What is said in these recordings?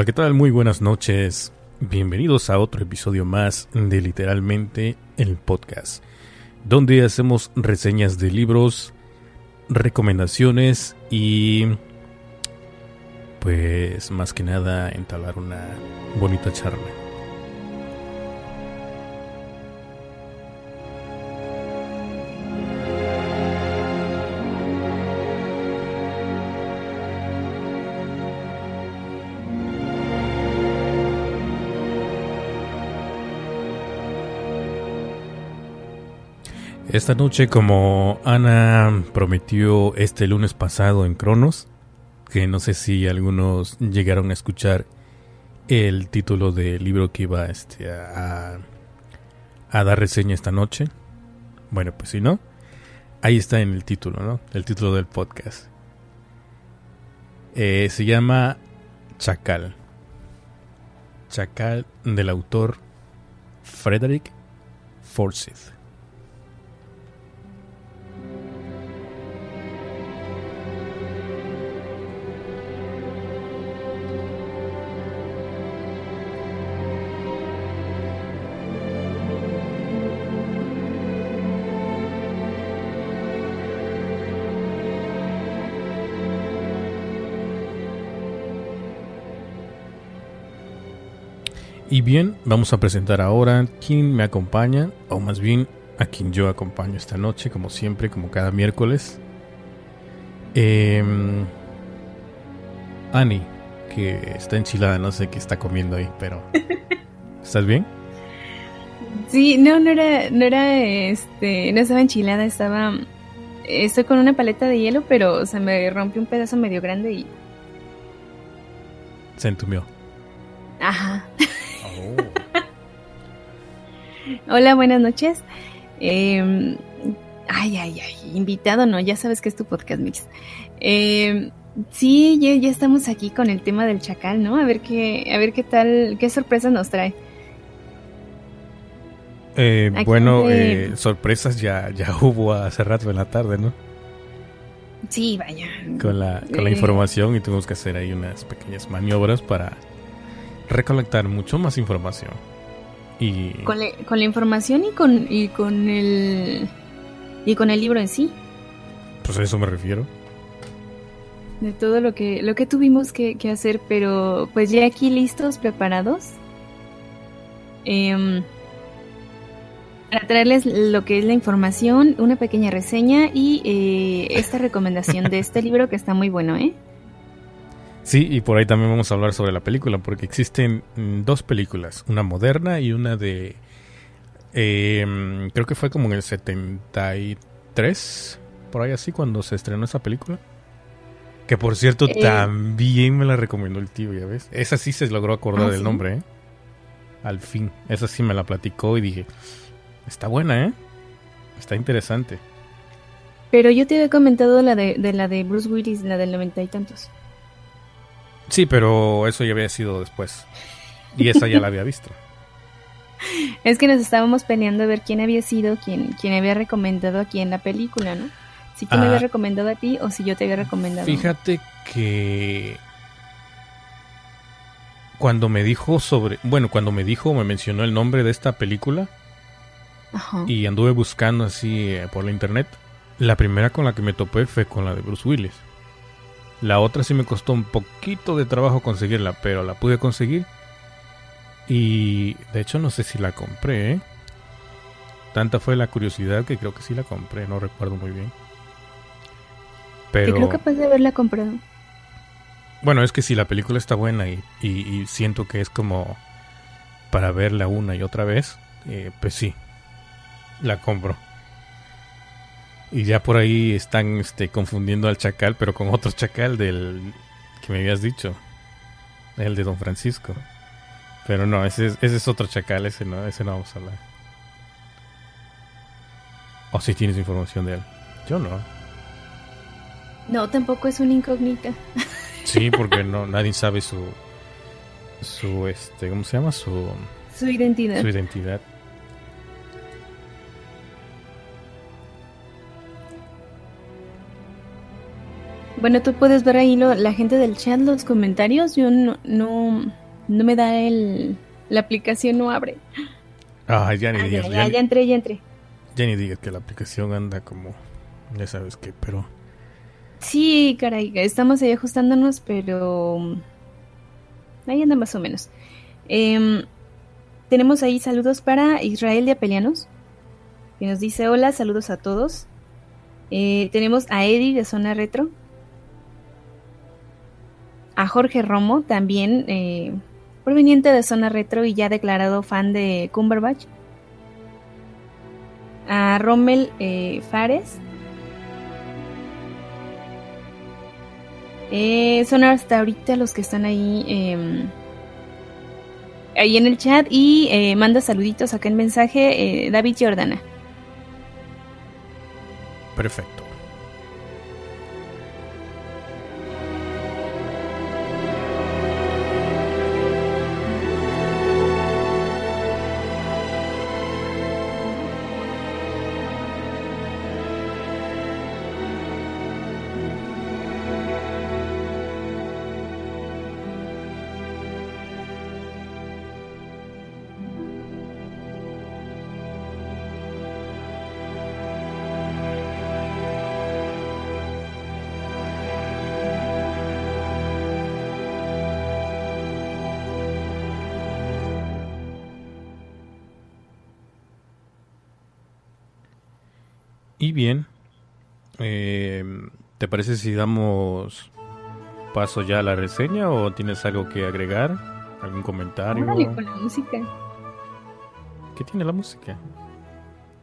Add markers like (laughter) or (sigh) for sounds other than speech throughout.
Hola, ¿qué tal? Muy buenas noches. Bienvenidos a otro episodio más de Literalmente el Podcast, donde hacemos reseñas de libros, recomendaciones y pues más que nada entablar una bonita charla. Esta noche, como Ana prometió este lunes pasado en Cronos, que no sé si algunos llegaron a escuchar el título del libro que iba este, a, a dar reseña esta noche. Bueno, pues si no, ahí está en el título, ¿no? El título del podcast. Eh, se llama Chacal. Chacal del autor Frederick Forsyth. Y bien, vamos a presentar ahora quién me acompaña, o más bien a quien yo acompaño esta noche, como siempre, como cada miércoles. Eh, Ani, que está enchilada, no sé qué está comiendo ahí, pero (laughs) ¿estás bien? Sí, no, no era, no era, este, no estaba enchilada, estaba, estoy con una paleta de hielo, pero se me rompió un pedazo medio grande y... Se entumió. Ajá. Hola, buenas noches. Eh, ay, ay, ay, invitado, no, ya sabes que es tu podcast mix. Eh, sí, ya, ya, estamos aquí con el tema del chacal, ¿no? A ver qué, a ver qué tal, qué sorpresas nos trae. Eh, bueno, de... sorpresas ya, ya (laughs) hubo hace rato en la tarde, ¿no? Sí, vaya. Con la, con la información y tuvimos que hacer ahí unas pequeñas maniobras para recolectar mucho más información. Y... Con, la, con la información y con, y con el y con el libro en sí. Pues a eso me refiero. De todo lo que, lo que tuvimos que, que hacer, pero pues ya aquí listos, preparados. Eh, para traerles lo que es la información, una pequeña reseña y eh, esta recomendación de (laughs) este libro que está muy bueno, ¿eh? Sí, y por ahí también vamos a hablar sobre la película, porque existen dos películas, una moderna y una de... Eh, creo que fue como en el 73, por ahí así, cuando se estrenó esa película. Que por cierto, eh, también me la recomendó el tío, ya ves. Esa sí se logró acordar ¿ah, del sí? nombre, ¿eh? Al fin. Esa sí me la platicó y dije, está buena, ¿eh? Está interesante. Pero yo te había comentado la de, de la de Bruce Willis, la del noventa y tantos. Sí, pero eso ya había sido después. Y esa ya la había visto. (laughs) Es que nos estábamos peleando a ver quién había sido quien había recomendado aquí en la película, ¿no? Si tú Ah. me habías recomendado a ti o si yo te había recomendado. Fíjate que cuando me dijo sobre, bueno, cuando me dijo, me mencionó el nombre de esta película Ajá. y anduve buscando así eh, por la internet, la primera con la que me topé fue con la de Bruce Willis. La otra sí me costó un poquito de trabajo conseguirla, pero la pude conseguir. Y de hecho no sé si la compré, ¿eh? Tanta fue la curiosidad que creo que sí la compré, no recuerdo muy bien. Te Pero creo capaz de haberla comprado. bueno, es que si la película está buena y, y- y siento que es como para verla una y otra vez, eh, pues sí, la compro. Y ya por ahí están este, confundiendo al chacal, pero con otro chacal del que me habías dicho, el de Don Francisco. Pero no, ese es, ese es otro chacal, ese no, ese no vamos a hablar. O si tienes información de él. Yo no. No, tampoco es una incógnita. (laughs) Sí, porque no nadie sabe su su este, ¿cómo se llama? Su Su identidad. su identidad. Bueno, tú puedes ver ahí lo, la gente del chat, los comentarios. Yo no, no, no me da el. La aplicación no abre. Ah, ya ni Ah, digas. ya, ya ya, entré, ya entré. ya ni digas que la aplicación anda como. Ya sabes qué, pero. Sí, caray, estamos ahí ajustándonos, pero ahí anda más o menos. Em, tenemos ahí saludos para Israel de Apelianos, que nos dice hola, saludos a todos. Eh, tenemos a Eddie de Zona Retro, a Jorge Romo, también eh, proveniente de Zona Retro y ya declarado fan de Cumberbatch, a Rommel eh, Fares, Eh, son hasta ahorita los que están ahí eh, ahí en el chat y manda saluditos acá en mensaje David Jordana. Perfecto. Bien, eh, ¿te parece si damos paso ya a la reseña o tienes algo que agregar? ¿Algún comentario? Con la música. ¿Qué tiene la música?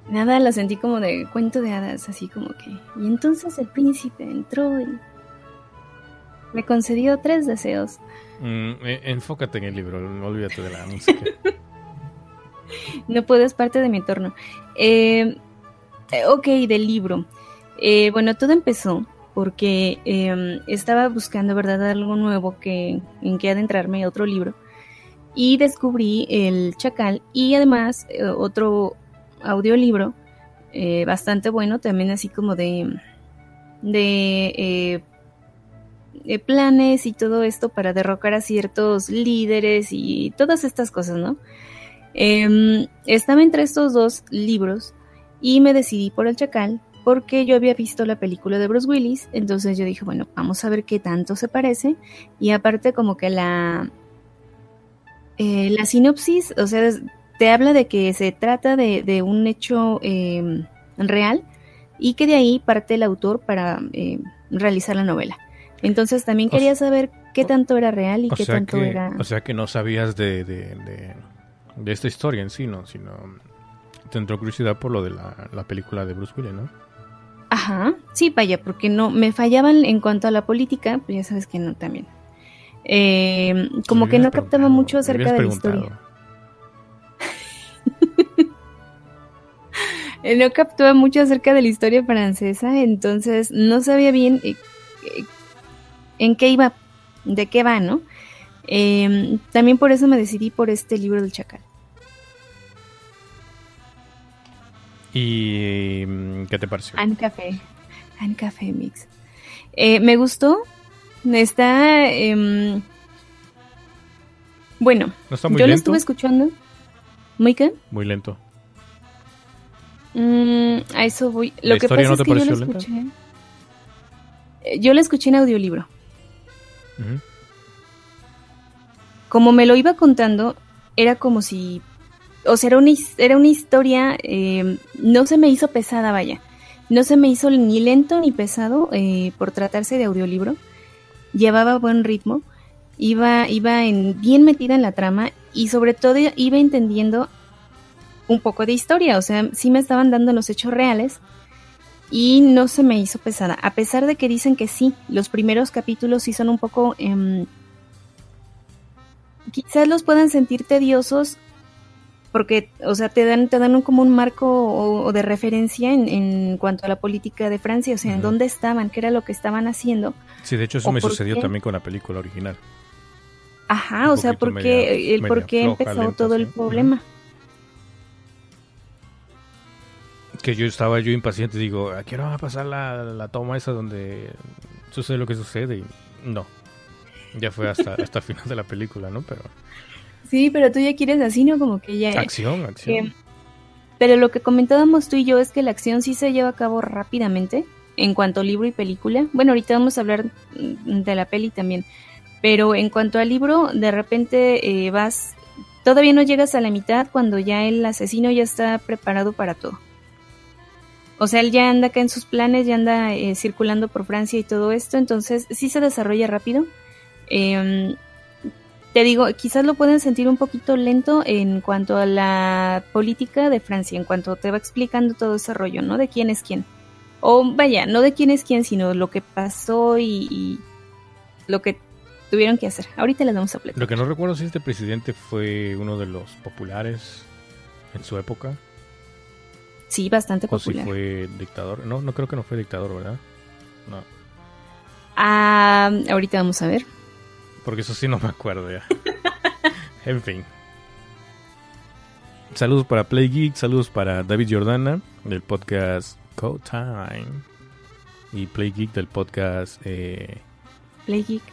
Nada, lo sentí como de cuento de hadas, así como que. Y entonces el príncipe entró y le concedió tres deseos. Mm, eh, enfócate en el libro, no olvídate de la música. (laughs) No puedo, es parte de mi entorno. Eh, ok, del libro. Eh, bueno, todo empezó porque eh, estaba buscando, ¿verdad?, algo nuevo que, en que adentrarme, otro libro. Y descubrí El Chacal y además eh, otro audiolibro eh, bastante bueno, también así como de, de eh, eh, planes y todo esto para derrocar a ciertos líderes y todas estas cosas, ¿no? Em, estaba entre estos dos libros y me decidí por El Chacal porque yo había visto la película de Bruce Willis, entonces yo dije, bueno, vamos a ver qué tanto se parece y aparte como que la eh, la sinopsis, o sea, te habla de que se trata de, de un hecho em, real y que de ahí parte el autor para em, realizar la novela. Entonces también quería saber qué tanto era real y qué tanto que, era... o sea que no sabías de, de, de, de esta historia en sí, ¿no? Sino te entró curiosidad por lo de la, la película de Bruce Willis, ¿no? Ajá, sí, vaya, porque no me fallaban en cuanto a la política, pues ya sabes que no también. Eh, como Me que no captaba mucho acerca de la historia. (laughs) No captaba mucho acerca de la historia francesa, entonces no sabía bien eh, eh, en qué iba, de qué va, ¿no? También por eso me decidí por este libro del Chacal. ¿Y mm, qué te pareció? An Café. An Café Mix. Eh, me gustó. Está. em, bueno, ¿No está muy yo lo estuve escuchando. ¿Muy qué? Muy lento. Mm, a eso voy. Lo ¿La que pasa no es que yo lo lenta? escuché. eh, Yo lo escuché en audiolibro. Como me lo iba contando, era como si. O sea, era una, era una historia. eh, no se me hizo pesada, vaya. No se me hizo ni lento ni pesado eh, por tratarse de audiolibro. Llevaba buen ritmo. Iba, iba en, bien metida en la trama y sobre todo iba entendiendo un poco de historia. O sea, sí me estaban dando los hechos reales y no se me hizo pesada. A pesar de que dicen que sí, los primeros capítulos sí son un poco... em, quizás los puedan sentir tediosos porque, o sea, te dan, te dan un, como un marco o, o de referencia en, en cuanto a la política de Francia, o sea, en dónde estaban, qué era lo que estaban haciendo. Sí, de hecho eso ¿O me sucedió qué? también con la película original. Ajá, Un o sea, porque media- el media por qué floja, empezó lenta, todo el problema. Que yo estaba yo impaciente, digo, ¿a qué hora va a pasar la, la toma esa donde sucede lo que sucede y no. Ya fue hasta, (laughs) hasta el final de la película, ¿no? Pero... Sí, pero tú ya quieres así, ¿no? Como que ya... Acción, acción. pero lo que comentábamos tú y yo es que la acción sí se lleva a cabo rápidamente en cuanto a libro y película. Bueno, ahorita vamos a hablar de la peli también. Pero en cuanto al libro, de repente eh, vas... Todavía no llegas a la mitad cuando ya el asesino ya está preparado para todo. O sea, él ya anda acá en sus planes, ya anda eh, circulando por Francia y todo esto, entonces sí se desarrolla rápido. Em, te digo, quizás lo pueden sentir un poquito lento en cuanto a la política de Francia, en cuanto te va explicando todo ese rollo, ¿no? De quién es quién. O vaya, no de quién es quién, sino lo que pasó y, lo que tuvieron que hacer. Ahorita les vamos a platicar. Lo que no recuerdo si este presidente fue uno de los populares en su época. Sí, bastante o popular. si fue dictador. No, no creo que no fue dictador, ¿verdad? No. Ah, ahorita vamos a ver. Porque eso sí no me acuerdo ya. (laughs) en fin. Saludos para Play Geek, saludos para David Jordana del podcast Code Time y Play Geek del podcast eh... Play Geek.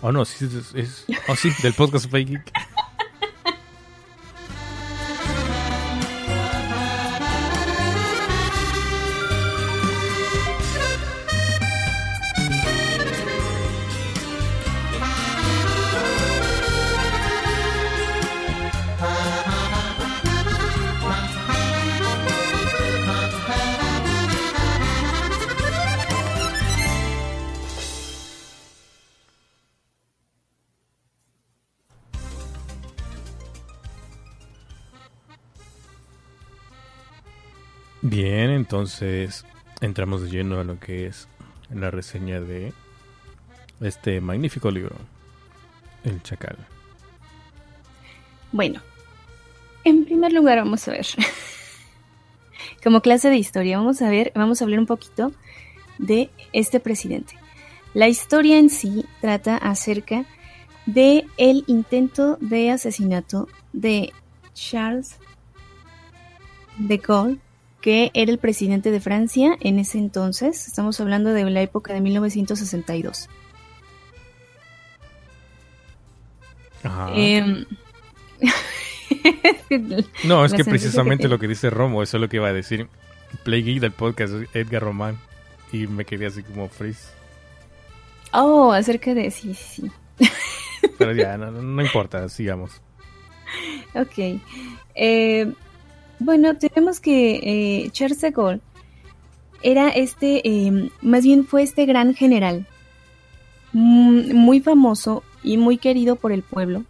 Oh no, sí es, es... oh sí, del podcast Play Geek. (laughs) Bien, entonces entramos de lleno a lo que es la reseña de este magnífico libro, El Chacal. Bueno, en primer lugar vamos a ver, (laughs) como clase de historia, vamos a ver, vamos a hablar un poquito de este presidente. La historia en sí trata acerca de el intento de asesinato de Charles de Gaulle que era el presidente de Francia en ese entonces. Estamos hablando de la época de 1962. Ajá. Em, no, es (laughs) que precisamente que lo que dice Romo, eso es lo que iba a decir. Play Geek del podcast Edgar Román. Y me quedé así como freeze. Oh, acerca de... Sí, sí, sí. Pero ya, no, no importa, sigamos. (laughs) Ok. Eh, bueno, tenemos que eh, Charles de Gaulle era este, eh, más bien fue este gran general, mm, muy famoso y muy querido por el pueblo.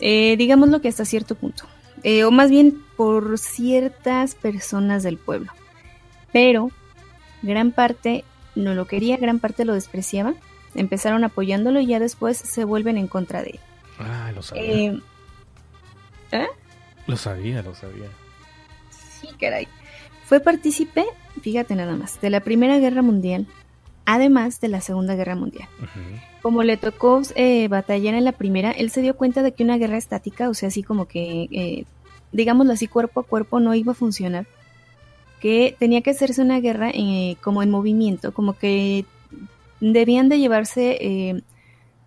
Eh, digámoslo que hasta cierto punto, eh, o más bien por ciertas personas del pueblo. Pero gran parte no lo quería, gran parte lo despreciaba. Empezaron apoyándolo y ya después se vuelven en contra de él. Ah, lo sabía. Eh, ¿eh? Lo sabía, lo sabía. Sí, caray. Fue partícipe, fíjate nada más, de la Primera Guerra Mundial, además de la Segunda Guerra Mundial. Como le tocó eh, batallar en la primera, él se dio cuenta de que una guerra estática, o sea, así como que, eh, digámoslo así, cuerpo a cuerpo, no iba a funcionar. Que tenía que hacerse una guerra eh, como en movimiento, como que debían de llevarse, eh,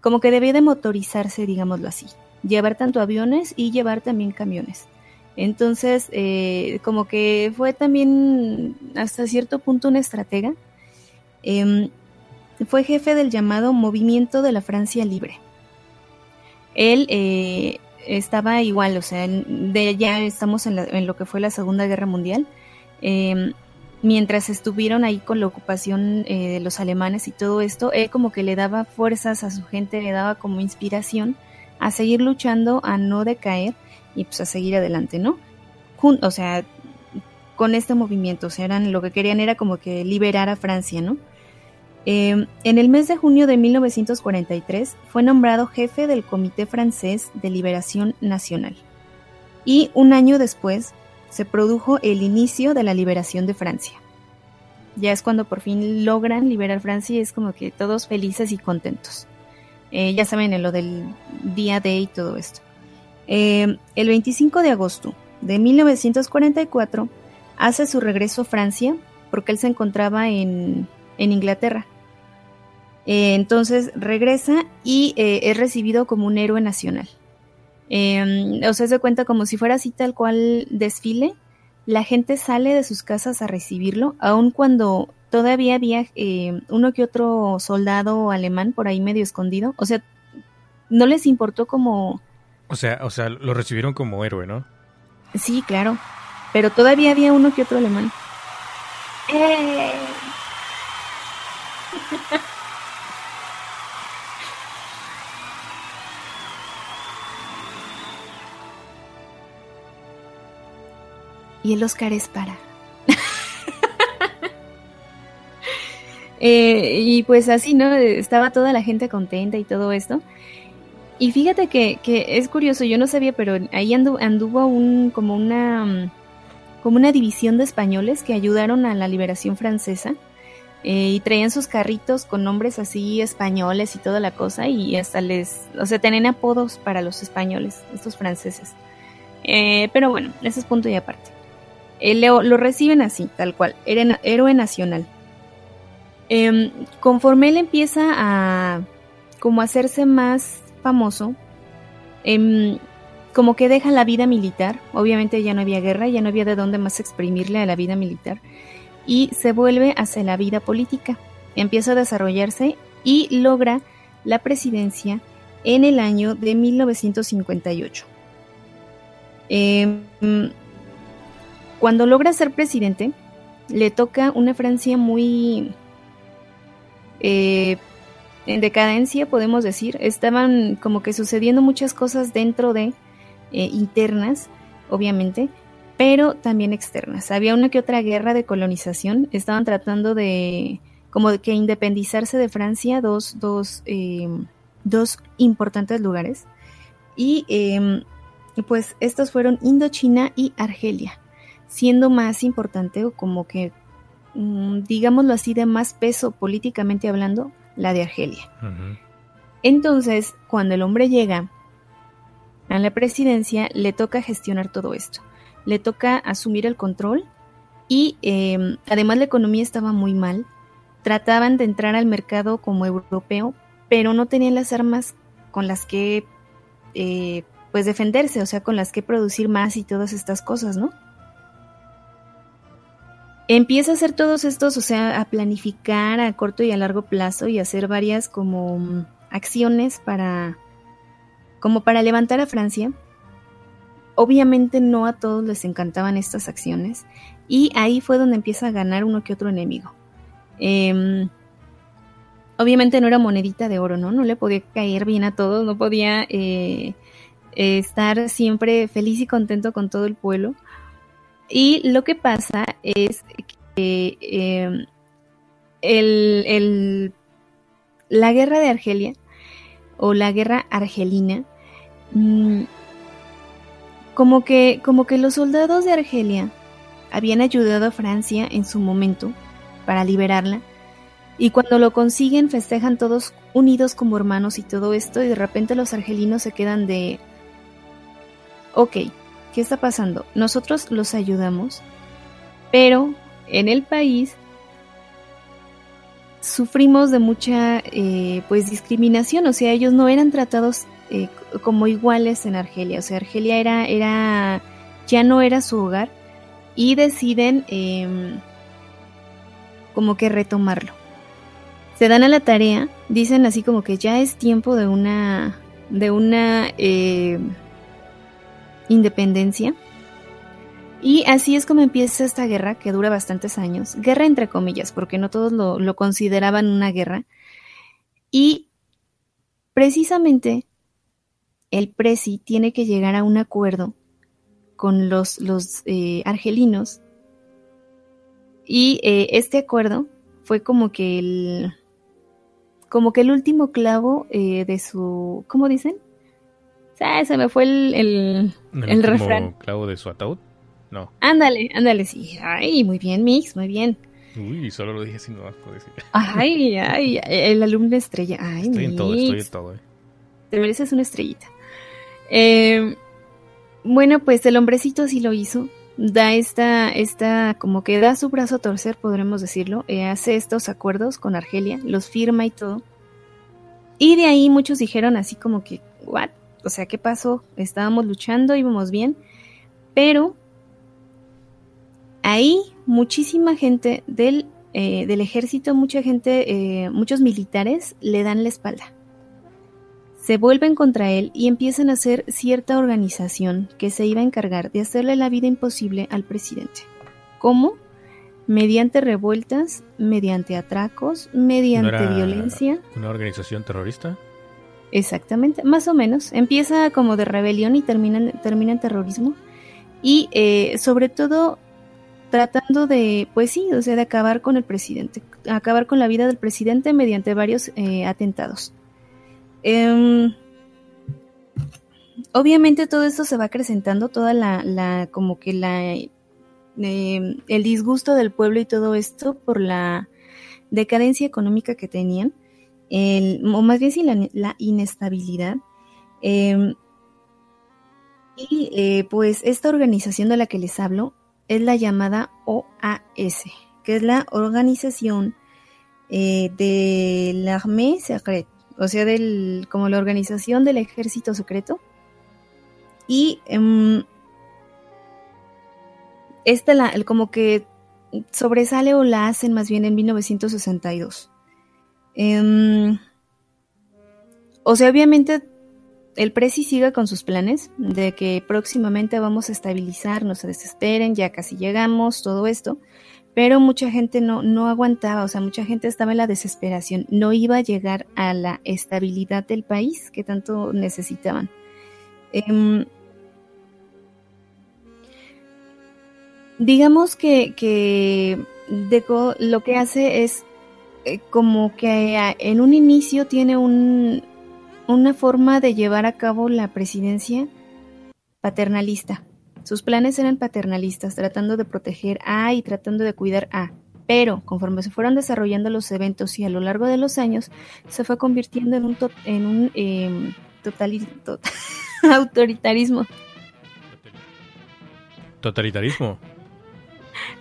como que debía de motorizarse, digámoslo así. Llevar tanto aviones y llevar también camiones. Entonces, eh, como que fue también hasta cierto punto una estratega. Em, fue jefe del llamado Movimiento de la Francia Libre. Él eh, estaba igual, o sea, de ya estamos en, la- en lo que fue la Segunda Guerra Mundial. Em, mientras estuvieron ahí con la ocupación eh, de los alemanes y todo esto, él como que le daba fuerzas a su gente, le daba como inspiración a seguir luchando, a no decaer y pues a seguir adelante, ¿no? Jun- o sea, con este movimiento, o sea, eran, lo que querían era como que liberar a Francia, ¿no? Eh, en el mes de junio de 1943 fue nombrado jefe del Comité Francés de Liberación Nacional. Y un año después se produjo el inicio de la liberación de Francia. Ya es cuando por fin logran liberar Francia y es como que todos felices y contentos. Eh, ya saben en lo del día D y todo esto. Eh, el 25 de agosto de 1944 hace su regreso a Francia porque él se encontraba en, en Inglaterra. Eh, entonces regresa y es recibido como un héroe nacional. Em, o sea, se cuenta como si fuera así tal cual desfile. La gente sale de sus casas a recibirlo, aun cuando todavía había eh, uno que otro soldado alemán por ahí medio escondido. O sea, no les importó como... O sea, o sea, lo recibieron como héroe, ¿no? Sí, claro. Pero todavía había uno que otro alemán. ¡Eh! y el Oscar es para. Eh, y pues así, ¿no? Estaba toda la gente contenta y todo esto. Y fíjate que, es curioso, yo no sabía, pero ahí anduvo un, como una como una división de españoles que ayudaron a la liberación francesa eh, y traían sus carritos con nombres así españoles y toda la cosa y hasta les, o sea, tenían apodos para los españoles, estos franceses. Eh, pero bueno, ese es punto y aparte. Eh, lo, reciben así, tal cual, héroe nacional. Em, conforme él empieza a como hacerse más famoso, em, como que deja la vida militar, obviamente ya no había guerra, ya no había de dónde más exprimirle a la vida militar, y se vuelve hacia la vida política. Empieza a desarrollarse y logra la presidencia en el año de 1958. Em, cuando logra ser presidente, le toca una Francia muy eh, en decadencia, podemos decir. Estaban como que sucediendo muchas cosas dentro de eh, internas, obviamente, pero también externas. Había una que otra guerra de colonización. Estaban tratando de como que independizarse de Francia dos, dos, em, dos importantes lugares. Y em, pues estos fueron Indochina y Argelia, siendo más importante o como que, digámoslo así, de más peso políticamente hablando, la de Argelia. Entonces, cuando el hombre llega a la presidencia, le toca gestionar todo esto. Le toca asumir el control y em, además la economía estaba muy mal. Trataban de entrar al mercado como europeo, pero no tenían las armas con las que eh, pues defenderse, o sea, con las que producir más y todas estas cosas, ¿no? Empieza a hacer todos estos, o sea, a planificar a corto y a largo plazo y hacer varias como mm, acciones para como para levantar a Francia. Obviamente no a todos les encantaban estas acciones y ahí fue donde empieza a ganar uno que otro enemigo. Em, obviamente no era monedita de oro, ¿no? No le podía caer bien a todos, no podía eh, estar siempre feliz y contento con todo el pueblo. Y lo que pasa es que em, el, la guerra de Argelia o la guerra argelina, mm, como, que, como que los soldados de Argelia habían ayudado a Francia en su momento para liberarla, y cuando lo consiguen festejan todos unidos como hermanos y todo esto, y de repente los argelinos se quedan de, ok, ¿qué está pasando? Nosotros los ayudamos, pero en el país sufrimos de mucha eh, pues discriminación, o sea, ellos no eran tratados eh, como iguales en Argelia, o sea, Argelia era, era, ya no era su hogar y deciden em, como que retomarlo. Se dan a la tarea, dicen así como que ya es tiempo de una, de una eh, independencia. Y así es como empieza esta guerra que dura bastantes años, guerra entre comillas, porque no todos lo, consideraban una guerra. Y precisamente el Presi tiene que llegar a un acuerdo con los, los eh, argelinos. Y eh, este acuerdo fue como que el como que el último clavo eh, de su ¿cómo dicen? Se me fue el, el, el, refrán. clavo de su ataúd? No. Ándale, ándale, sí. Ay, muy bien, Mix, muy bien. Uy, solo lo dije no puedo decir. Ay, ay, el alumno estrella. Ay, estoy en todo, estoy en todo. Eh. Te mereces una estrellita. Eh, bueno, pues el hombrecito sí lo hizo. Da esta, esta, como que da su brazo a torcer, podremos decirlo. Eh, hace estos acuerdos con Argelia, los firma y todo. y de ahí muchos dijeron así como que, ¿what? O sea, ¿qué pasó? Estábamos luchando, íbamos bien, pero ahí muchísima gente del, eh, del ejército, mucha gente, eh, muchos militares le dan la espalda. Se vuelven contra él y empiezan a hacer cierta organización que se iba a encargar de hacerle la vida imposible al presidente. ¿Cómo? Mediante revueltas, mediante atracos, mediante violencia. ¿Una organización terrorista? Exactamente, más o menos. Empieza como de rebelión y termina, termina en terrorismo. Y eh, sobre todo tratando de, pues sí, o sea, de acabar con el presidente, acabar con la vida del presidente mediante varios eh, atentados. Em, obviamente todo esto se va acrecentando, toda la, la como que la, em, el disgusto del pueblo y todo esto por la decadencia económica que tenían, el, o más bien sí la, la inestabilidad. Em, y eh, pues esta organización de la que les hablo es la llamada OAS, que es la Organización eh, de l'Armée Secrète, o sea, del, como la organización del ejército secreto. Y um, esta la, como que sobresale o la hacen más bien en 1962. Em, o sea, obviamente el Prezi siga con sus planes de que próximamente vamos a estabilizar, no se desesperen, ya casi llegamos, todo esto, pero mucha gente no, no aguantaba, o sea, mucha gente estaba en la desesperación, no iba a llegar a la estabilidad del país que tanto necesitaban. Em, digamos que, que Deco lo que hace es como que en un inicio tiene un, una forma de llevar a cabo la presidencia paternalista. Sus planes eran paternalistas, tratando de proteger a y tratando de cuidar a. Pero conforme se fueron desarrollando los eventos y a lo largo de los años, se fue convirtiendo en un, en un eh, (laughs) autoritarismo. ¿Totalitarismo?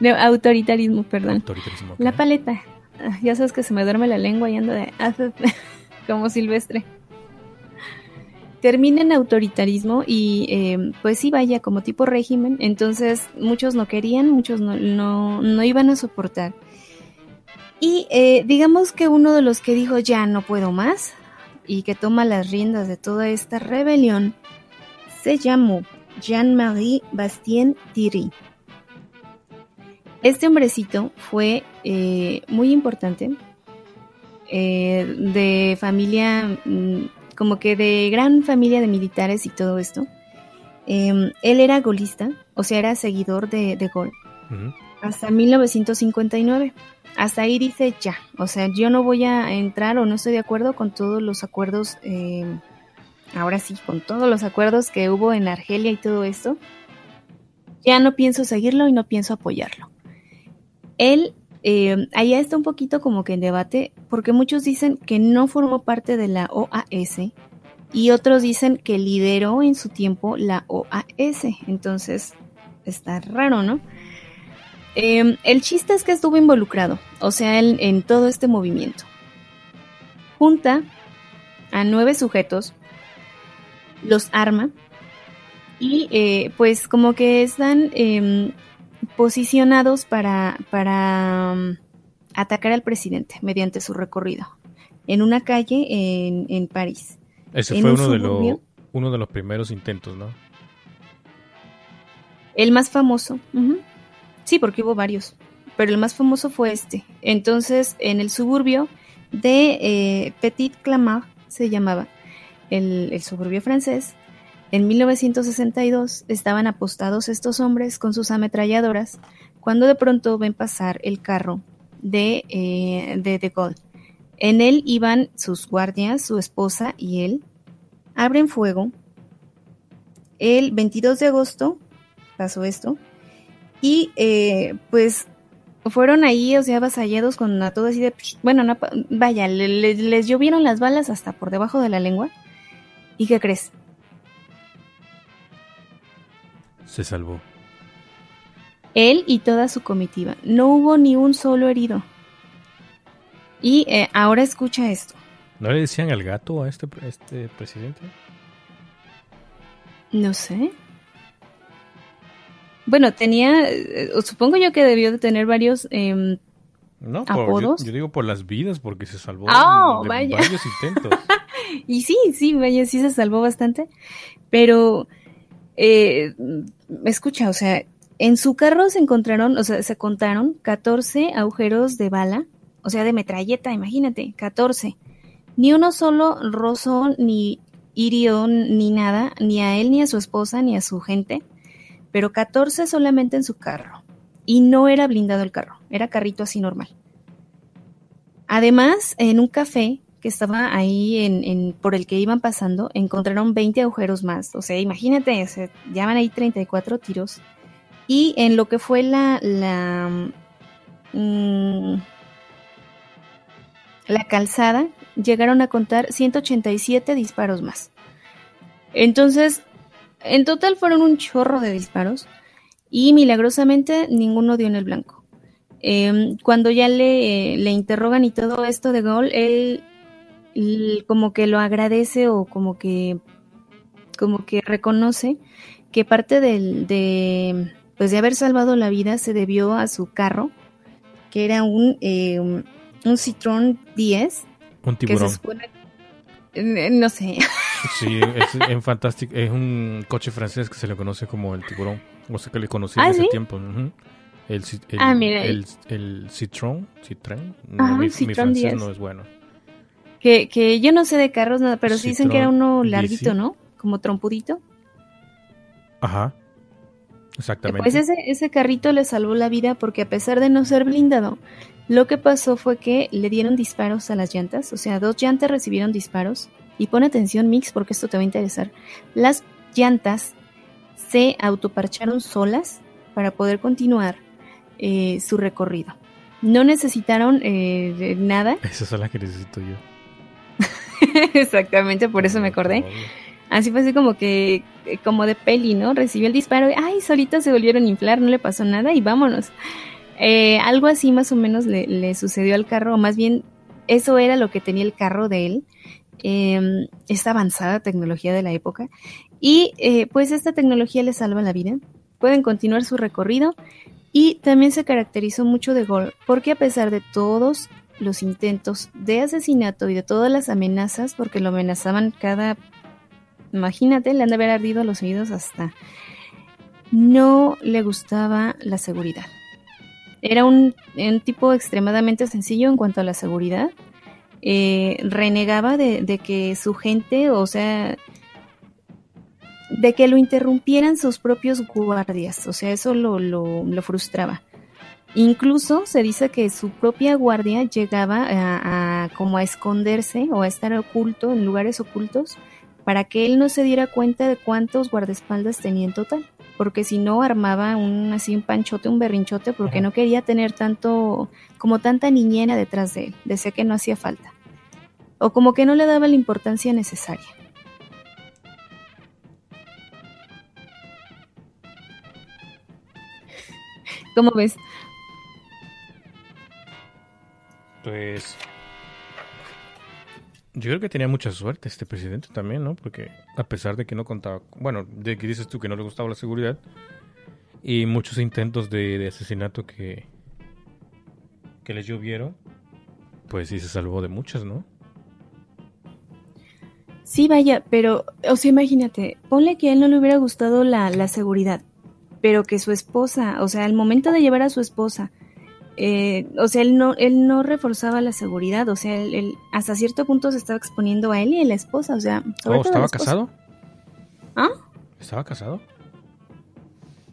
No, autoritarismo, perdón. Autoritarismo, La paleta. Ah, ya sabes que se me duerme la lengua y ando de... (laughs) como silvestre termina en autoritarismo y eh, pues sí vaya como tipo régimen, entonces muchos no querían, muchos no, no, iban a soportar. Y eh, digamos que uno de los que dijo ya no puedo más y que toma las riendas de toda esta rebelión se llamó Jean-Marie Bastien Thierry. Este hombrecito fue eh, muy importante, de familia mm, como que de gran familia de militares y todo esto. Em, él era golista, o sea, era seguidor de, de Gol, hasta 1959. Hasta ahí dice ya, o sea, yo no voy a entrar o no estoy de acuerdo con todos los acuerdos, em, ahora sí, con todos los acuerdos que hubo en Argelia y todo esto. Ya no pienso seguirlo y no pienso apoyarlo. Él eh, allá está un poquito como que en debate, porque muchos dicen que no formó parte de la OAS y otros dicen que lideró en su tiempo la OAS. Entonces, está raro, ¿no? Em, el chiste es que estuvo involucrado, o sea, en, todo este movimiento. Junta a nueve sujetos, los arma y eh, pues como que están em, posicionados para, para um, atacar al presidente mediante su recorrido en una calle en, en París. Ese fue uno, de los, uno de los primeros intentos, ¿no? El más famoso. Sí, porque hubo varios, pero el más famoso fue este. Entonces, en el suburbio de eh, Petit Clamart se llamaba el, el suburbio francés, en 1962 estaban apostados estos hombres con sus ametralladoras cuando de pronto ven pasar el carro de, eh, de De Gaulle. En él iban sus guardias, su esposa y él. Abren fuego. El 22 de agosto pasó esto. Y eh, pues fueron ahí, o sea, avasallados con a todo así de... Bueno, no, vaya, les llovieron las balas hasta por debajo de la lengua. ¿Y qué crees? Se salvó. Él y toda su comitiva. No hubo ni un solo herido. Y eh, ahora escucha esto. ¿No le decían el gato a este, este presidente? No sé. Bueno, tenía, eh, supongo yo que debió de tener varios eh, no, yo, digo por las vidas, porque se salvó oh, de varios intentos. (laughs) y sí, sí, vaya, sí se salvó bastante. Pero, eh, escucha, o sea, en su carro se encontraron, o sea, se contaron 14 agujeros de bala, o sea, de metralleta, imagínate, 14. Ni uno solo rozó, ni hirió, ni nada, ni a él, ni a su esposa, ni a su gente, pero 14 solamente en su carro. Y no era blindado el carro, era carrito así normal. Además, en un café que estaba ahí en, por el que iban pasando, encontraron 20 agujeros más. O sea, imagínate, se llaman ahí 34 tiros. Y en lo que fue la, la, mm, la calzada, llegaron a contar 187 disparos más. Entonces, en total fueron un chorro de disparos y milagrosamente ninguno dio en el blanco. Em, cuando ya le, le, interrogan y todo esto de gol, él, como que lo agradece o como que como que reconoce que parte del, de pues de haber salvado la vida se debió a su carro que era un em, un Citroën 10 un tiburón no sé (laughs) sí es en fantástico es un coche francés que se le conoce como el tiburón o sea que le conocía ¿Ah, en ese tiempo. El, el, ah, mira. El, el no, mi, francés no es bueno. Que, que yo no sé de carros nada, pero sí dicen que era uno larguito, ¿no? Como trompudito. Ajá. Exactamente. Pues ese, ese carrito le salvó la vida porque a pesar de no ser blindado, lo que pasó fue que le dieron disparos a las llantas, o sea, dos llantas recibieron disparos. Y pon atención, Mix, porque esto te va a interesar. Las llantas se autoparcharon solas para poder continuar eh, su recorrido. No necesitaron eh, nada. Esas son las que necesito yo. (laughs) Exactamente, por eso me acordé. Así fue así como que, eh, como de peli, ¿no? Recibió el disparo ay, solitas se volvieron a inflar, no le pasó nada y vámonos. algo así más o menos le, sucedió al carro, o más bien eso era lo que tenía el carro de él, em, esta avanzada tecnología de la época. Y eh, pues esta tecnología les salva la vida. Pueden continuar su recorrido y también se caracterizó mucho de Gol porque a pesar de todos los intentos de asesinato y de todas las amenazas, porque lo amenazaban cada... Imagínate, le han de haber ardido los oídos hasta... No le gustaba la seguridad. Era un, tipo extremadamente sencillo en cuanto a la seguridad. Eh, renegaba de, que su gente, o sea, de que lo interrumpieran sus propios guardias, o sea, eso lo, lo, frustraba. Incluso se dice que su propia guardia llegaba a, como a esconderse o a estar oculto en lugares ocultos para que él no se diera cuenta de cuántos guardaespaldas tenía en total, porque si no armaba un así un panchote, un berrinchote, porque no quería tener tanto como tanta niñera detrás de él, decía que no hacía falta, o como que no le daba la importancia necesaria. (laughs) ¿Cómo ves? Pues yo creo que tenía mucha suerte este presidente también, ¿no? Porque a pesar de que no contaba, bueno, de que dices tú que no le gustaba la seguridad y muchos intentos de, asesinato que que les llovieron, pues sí se salvó de muchas, ¿no? Sí, vaya, pero, o sea, imagínate, ponle que a él no le hubiera gustado la, la seguridad, pero que su esposa, o sea, al momento de llevar a su esposa, eh, o sea, él no, él no reforzaba la seguridad, o sea, él, hasta cierto punto se estaba exponiendo a él y a la esposa, o sea, oh, ¿estaba casado? ¿Ah? ¿Estaba casado?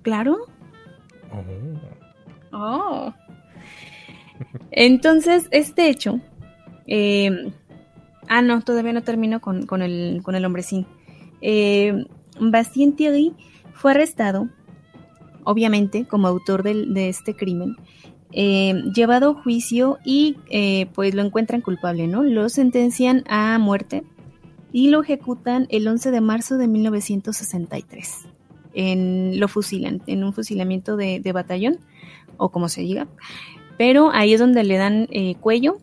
Claro. Oh. oh. Entonces, este hecho, eh, ah, no, todavía no termino con, con, el, con el hombrecín. Eh, Bastien Thierry fue arrestado obviamente como autor de, este crimen, eh, llevado a juicio y eh, pues lo encuentran culpable, ¿no? Lo sentencian a muerte y lo ejecutan el 11 de marzo de 1963. En, lo fusilan en un fusilamiento de, batallón o como se diga. Pero ahí es donde le dan eh, cuello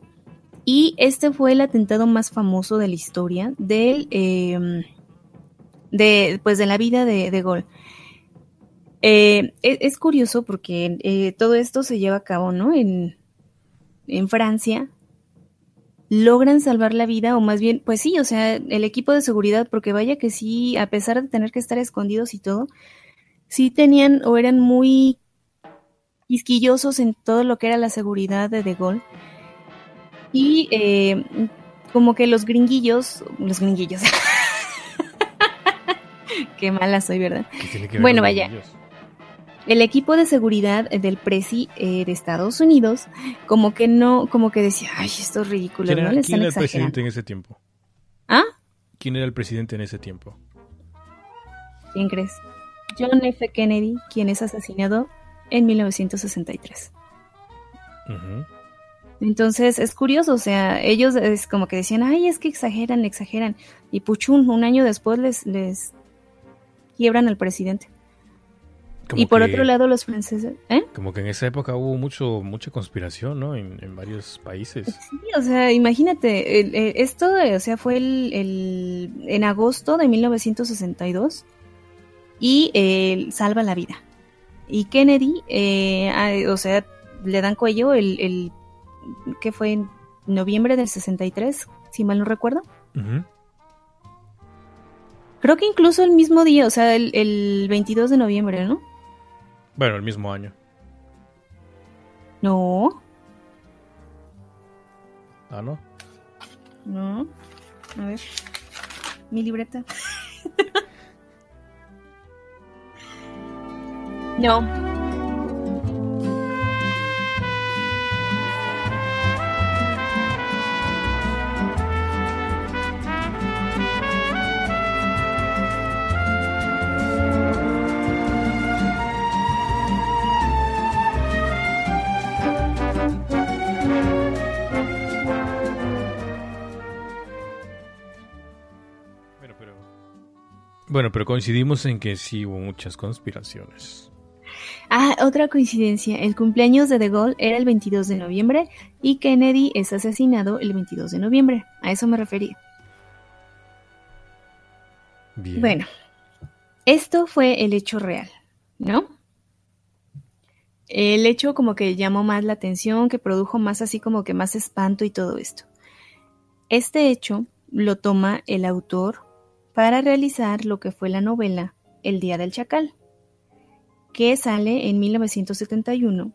Y este fue el atentado más famoso de la historia del, em, de, pues de la vida de, de Gaulle. Eh, es, es, curioso porque eh, todo esto se lleva a cabo, ¿no? En, en Francia. Logran salvar la vida, o más bien, pues sí, o sea, el equipo de seguridad, porque vaya que sí, a pesar de tener que estar escondidos y todo, sí tenían o eran muy quisquillosos en todo lo que era la seguridad de De Gaulle. Y eh, como que los gringuillos, los gringuillos. (laughs) Qué mala soy, ¿verdad? Bueno, vaya. Gringuillos? El equipo de seguridad del Presi eh, de Estados Unidos, como que no, como que decía, ay, esto es ridículo, ¿Quién era, ¿no? ¿quién era el presidente en ese tiempo? ¿Ah? ¿Quién era el presidente en ese tiempo? ¿Quién crees? John F. Kennedy, quien es asesinado en 1963. Uh -huh. Entonces es curioso, o sea, ellos es como que decían, ay, es que exageran, exageran. Y puchun, un año después les, les quiebran al presidente. Como y por que, otro lado los franceses, ¿eh? Como que en esa época hubo mucho mucha conspiración, ¿no? En, en varios países. Sí, o sea, imagínate, el, el, esto, o sea, fue el, el, en agosto de 1962 y eh, salva la vida. Y Kennedy, eh, o sea, le dan cuello el, el que fue en noviembre del 63, si mal no recuerdo. Uh -huh. Creo que incluso el mismo día, o sea, el, el 22 de noviembre, ¿no? Bueno, el mismo año. No. Ah, ¿no? No. A ver. Mi libreta. (laughs) no. Bueno, pero coincidimos en que sí hubo muchas conspiraciones. Ah, otra coincidencia. El cumpleaños de De Gaulle era el 22 de noviembre y Kennedy es asesinado el 22 de noviembre. A eso me refería. Bien. Bueno, esto fue el hecho real, ¿no? El hecho como que llamó más la atención, que produjo más así como que más espanto y todo esto. Este hecho lo toma el autor para realizar lo que fue la novela El Día del Chacal, que sale en 1971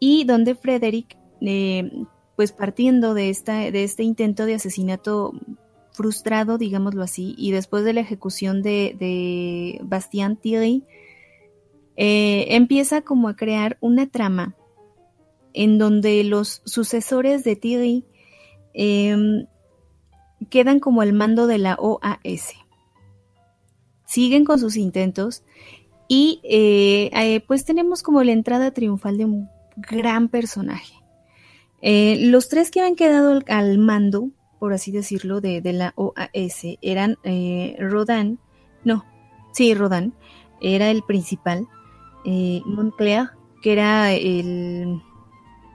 y donde Frederick, eh, pues partiendo de, esta, de este intento de asesinato frustrado, digámoslo así, y después de la ejecución de, de Bastien Thierry, eh, empieza como a crear una trama en donde los sucesores de Thierry eh, quedan como al mando de la OAS. Siguen con sus intentos y eh, eh, pues tenemos como la entrada triunfal de un gran personaje. Eh, los tres que habían quedado al, mando, por así decirlo, de, de la OAS eran Rodin, no, sí, Rodin, era el principal, Montclair, que era el...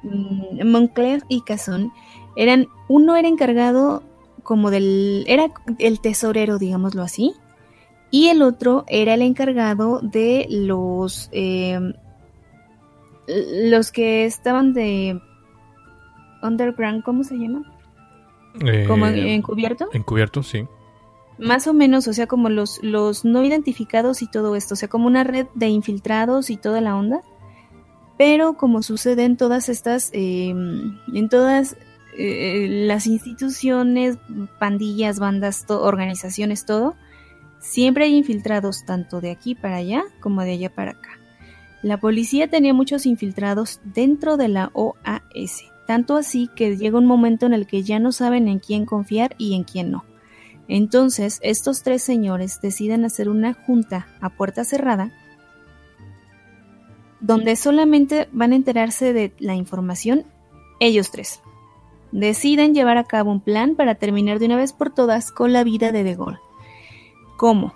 mm, Montclair y Cazón eran, uno era encargado como del, era el tesorero, digámoslo así, y el otro era el encargado de los, eh, los que estaban de underground, ¿cómo se llama? Eh, como encubierto. Encubierto, sí. Más o menos, o sea, como los, los no identificados y todo esto, o sea, como una red de infiltrados y toda la onda. Pero como sucede en todas estas, eh, en todas eh, las instituciones, pandillas, bandas, organizaciones, todo, siempre hay infiltrados tanto de aquí para allá como de allá para acá. La policía tenía muchos infiltrados dentro de la OAS, tanto así que llega un momento en el que ya no saben en quién confiar y en quién no. Entonces, estos tres señores deciden hacer una junta a puerta cerrada donde solamente van a enterarse de la información ellos tres deciden llevar a cabo un plan para terminar de una vez por todas con la vida de De Gaulle. ¿Cómo?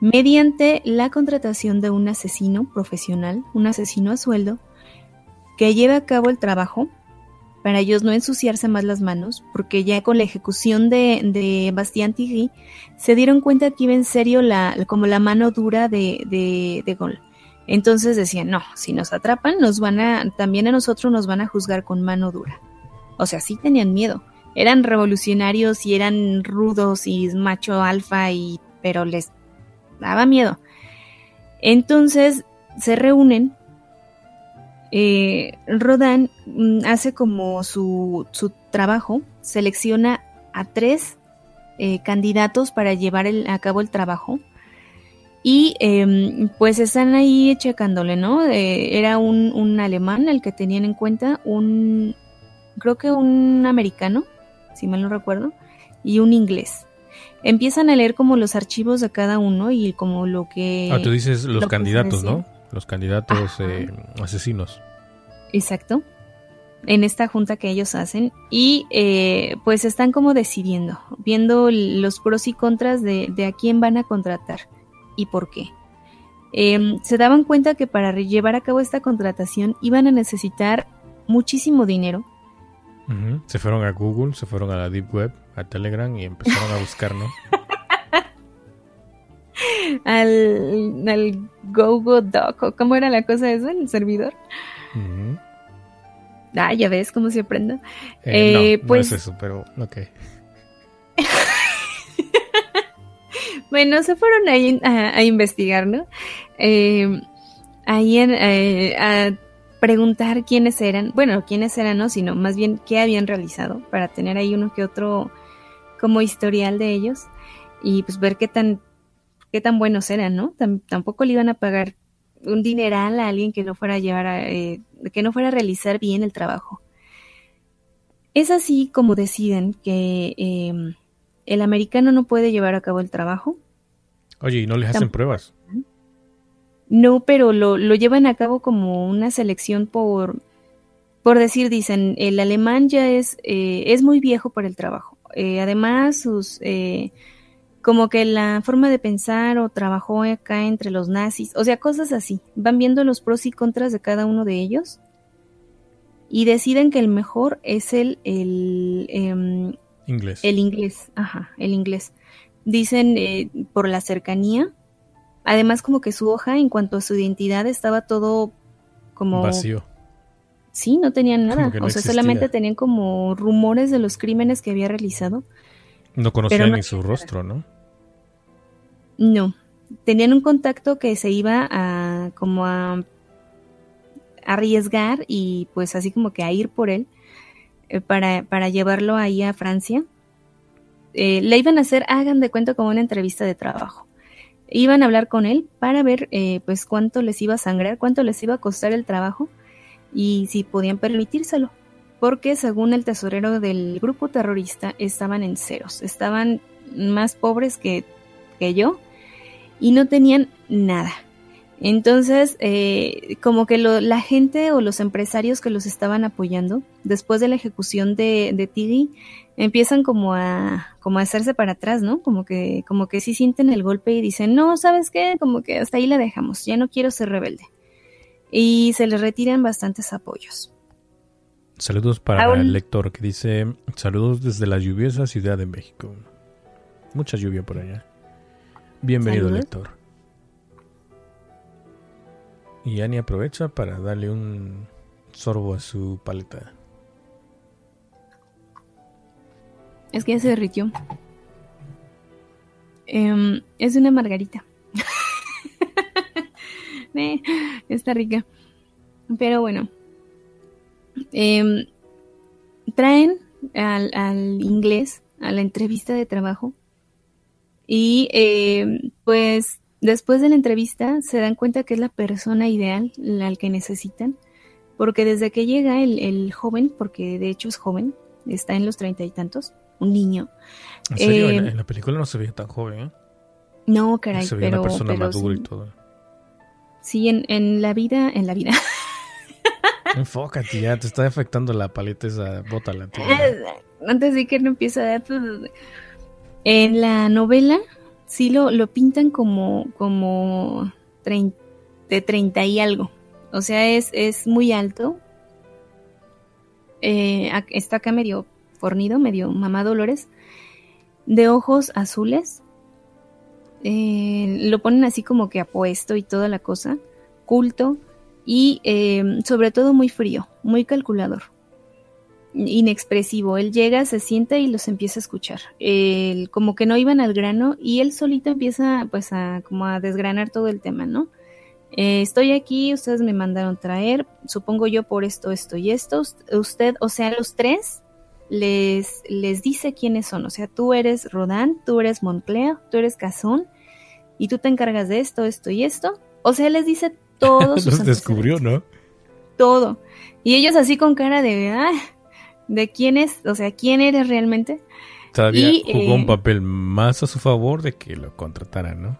Mediante la contratación de un asesino profesional, un asesino a sueldo, que lleve a cabo el trabajo para ellos no ensuciarse más las manos, porque ya con la ejecución de, de Bastien Thierry se dieron cuenta que iba en serio la, como la mano dura de, de. Entonces decían, no, si nos atrapan, nos van a, también a nosotros nos van a juzgar con mano dura. O sea, sí tenían miedo. Eran revolucionarios y eran rudos y macho alfa y, pero les daba miedo. Entonces se reúnen eh, Rodán mm, hace como su, trabajo, selecciona a tres eh, candidatos para llevar a cabo el trabajo. Y em, pues están ahí checándole, ¿no? Eh, era un, alemán el que tenían en cuenta, un, creo que un americano, si mal no recuerdo, y un inglés. Empiezan a leer como los archivos de cada uno y como lo que... Ah, tú dices los candidatos, ¿no? Los candidatos eh, asesinos. Exacto. En esta junta que ellos hacen. Y eh, pues están como decidiendo, viendo los pros y contras de, a quién van a contratar y por qué. Em, se daban cuenta que para llevar a cabo esta contratación iban a necesitar muchísimo dinero. Se fueron a Google, se fueron a la Deep Web, a Telegram y empezaron a buscarnos. (laughs) al, al Google Doc, ¿cómo era la cosa eso en el servidor? Ah, ya ves cómo se aprende. Eh, no, pues... no es eso, pero ok. (laughs) bueno, se fueron ahí a, investigar, ¿no? Eh, ahí eh, a preguntar quiénes eran, bueno, quiénes eran, no, sino más bien qué habían realizado para tener ahí uno que otro como historial de ellos y pues ver qué tan qué tan buenos eran, ¿no? tampoco le iban a pagar un dineral a alguien que no fuera a llevar eh, que no fuera a realizar bien el trabajo. Es así como deciden que em, el americano no puede llevar a cabo el trabajo. Oye, ¿y no les hacen pruebas? No, pero lo, llevan a cabo como una selección por, por decir, dicen, el alemán ya es, eh, es muy viejo para el trabajo. Eh, además, sus como que la forma de pensar o trabajó acá entre los nazis, o sea, cosas así. Van viendo los pros y contras de cada uno de ellos y deciden que el mejor es el, el em, inglés. El inglés, ajá, el inglés. Dicen eh, por la cercanía. Además, como que su hoja, en cuanto a su identidad, estaba todo como vacío. Sí, no tenían nada. o sea, solamente tenían como rumores de los crímenes que había realizado. No conocían ni su rostro, ¿no? No, tenían un contacto que se iba a como a arriesgar y pues así como que a ir por él eh, para, para, llevarlo ahí a Francia. Eh, le iban a hacer, hagan de cuento como una entrevista de trabajo. Iban a hablar con él para ver eh, pues cuánto les iba a sangrar, cuánto les iba a costar el trabajo y si podían permitírselo. Porque según el tesorero del grupo terrorista estaban en ceros, estaban más pobres que que yo y no tenían nada. Entonces, eh, como que la gente o los empresarios que los estaban apoyando, después de la ejecución de, de empiezan como a, como a hacerse para atrás, ¿no? Como que, como que sí sienten el golpe y dicen, no, ¿sabes qué? Como que hasta ahí la dejamos, ya no quiero ser rebelde. Y se les retiran bastantes apoyos. Saludos para el lector que dice, saludos desde la lluviosa Ciudad de México. Mucha lluvia por allá. Bienvenido, lector. Y Ani aprovecha para darle un sorbo a su paleta. Es que ya se derritió. Em, es una margarita. (laughs) Eh, está rica. Pero bueno. Em, traen al, al inglés a la entrevista de trabajo y eh, pues después de la entrevista se dan cuenta que es la persona ideal al que necesitan, porque desde que llega el, joven, porque de hecho es joven, está en los treinta y tantos, un niño. ¿En serio? en, eh, la, película no se veía tan joven, ¿eh? No, caray, se veía una persona madura y todo. Sí, en, en la vida, en la vida. (laughs) Enfócate, ya te está afectando la paleta esa, bótala. (laughs) Antes de que no empiece a dar en la novela sí lo, lo pintan como, como de 30 y algo. O sea, es, es muy alto. eh, está acá medio fornido, medio mamá Dolores, de ojos azules. Eh, lo ponen así como que apuesto y toda la cosa, culto y eh, sobre todo muy frío, muy calculador, inexpresivo. Él llega, se sienta y los empieza a escuchar. como que no iban al grano y él solito empieza pues a como a desgranar todo el tema, ¿no? Eh, estoy aquí, ustedes me mandaron traer, supongo yo por esto, esto y esto. Usted, o sea, los tres les, les dice quiénes son. O sea, tú eres Rodán, tú eres Moncler, tú eres Cazón y tú te encargas de esto, esto y esto. O sea, les dice (laughs) todo. los descubrió, ¿no? Todo. Y ellos así con cara de, ah, ¿de quién es? O sea, ¿quién eres realmente? Todavía jugó un eh, papel más a su favor de que lo contrataran, ¿no?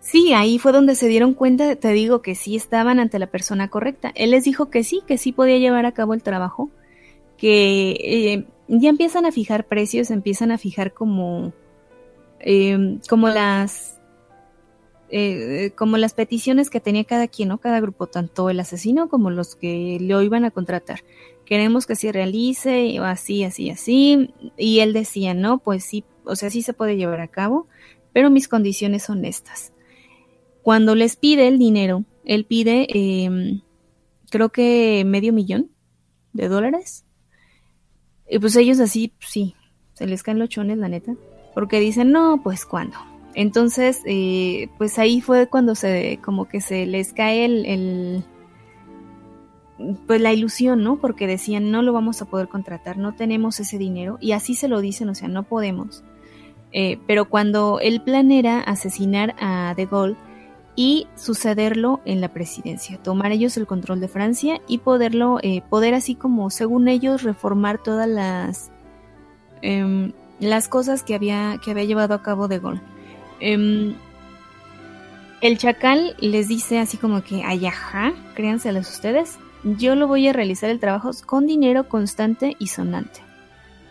Sí, ahí fue donde se dieron cuenta, te digo, que sí estaban ante la persona correcta. Él les dijo que sí, que sí podía llevar a cabo el trabajo, que eh, ya empiezan a fijar precios, empiezan a fijar como, eh, como las eh, como las peticiones que tenía cada quien, ¿no? Cada grupo, tanto el asesino como los que lo iban a contratar. Queremos que se realice, o así, así, así. Y él decía, no, pues sí, o sea, sí se puede llevar a cabo, pero mis condiciones son estas. Cuando les pide el dinero, él pide, em, creo que medio millón de dólares. Y pues ellos así, sí, se les caen los chones, la neta. Porque dicen, no, pues cuándo. Entonces, eh, pues ahí fue cuando se, como que se les cae el, pues la ilusión, ¿no? Porque decían, no lo vamos a poder contratar, no tenemos ese dinero. Y así se lo dicen, o sea, no podemos. Eh, pero cuando el plan era asesinar a De Gaulle, y sucederlo en la presidencia, tomar ellos el control de Francia y poderlo, eh, poder así como según ellos reformar todas las em, las cosas que había que había llevado a cabo de Gaulle. Em, el chacal les dice así como que, ay, ajá, créanselas ustedes, yo lo voy a realizar el trabajo con dinero constante y sonante.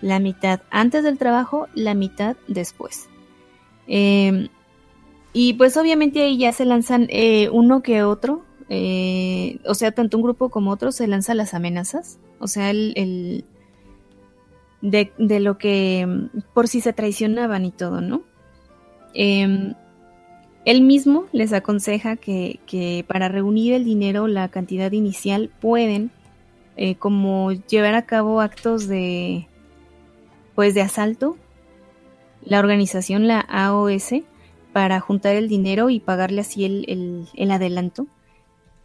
La mitad antes del trabajo, la mitad después. Eh, y pues obviamente ahí ya se lanzan eh, uno que otro, eh, o sea, tanto un grupo como otro se lanzan las amenazas, o sea, el, de, de, lo que por si se traicionaban y todo, ¿no? Él mismo les aconseja que, que, para reunir el dinero, la cantidad inicial, pueden eh, como llevar a cabo actos de, pues, de asalto. La organización, la AOS, para juntar el dinero y pagarle así el, el, adelanto.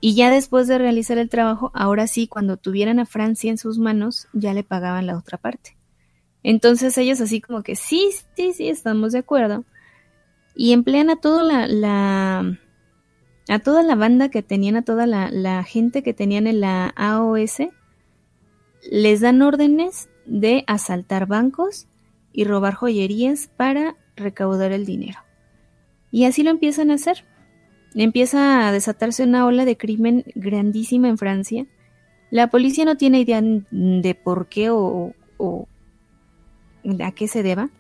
Y ya después de realizar el trabajo, ahora sí, cuando tuvieran a Francia en sus manos, ya le pagaban la otra parte. Entonces ellos así como que sí, sí, sí, estamos de acuerdo. Y emplean a toda la, la a toda la banda que tenían, a toda la, la gente que tenían en la AOS, les dan órdenes de asaltar bancos y robar joyerías para recaudar el dinero. Y así lo empiezan a hacer. Empieza a desatarse una ola de crimen grandísima en Francia. La policía no tiene idea de por qué o, a qué se deba.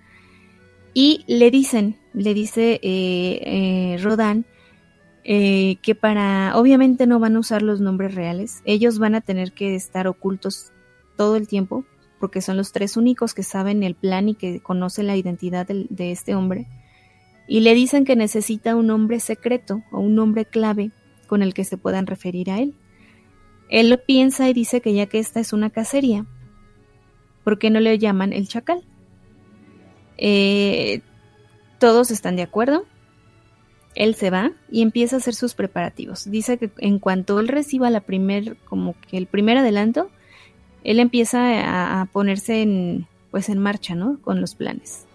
Y le dicen, le dice eh, eh Rodán, eh, que para, obviamente no van a usar los nombres reales, ellos van a tener que estar ocultos todo el tiempo, porque son los tres únicos que saben el plan y que conocen la identidad de este hombre y le dicen que necesita un nombre secreto o un nombre clave con el que se puedan referir a él. Él lo piensa y dice que ya que esta es una cacería, ¿por qué no le llaman el chacal? Eh, todos están de acuerdo. Él se va y empieza a hacer sus preparativos. Dice que en cuanto él reciba la primer, como que el primer adelanto, él empieza a, ponerse en, pues en marcha, ¿no? Con los planes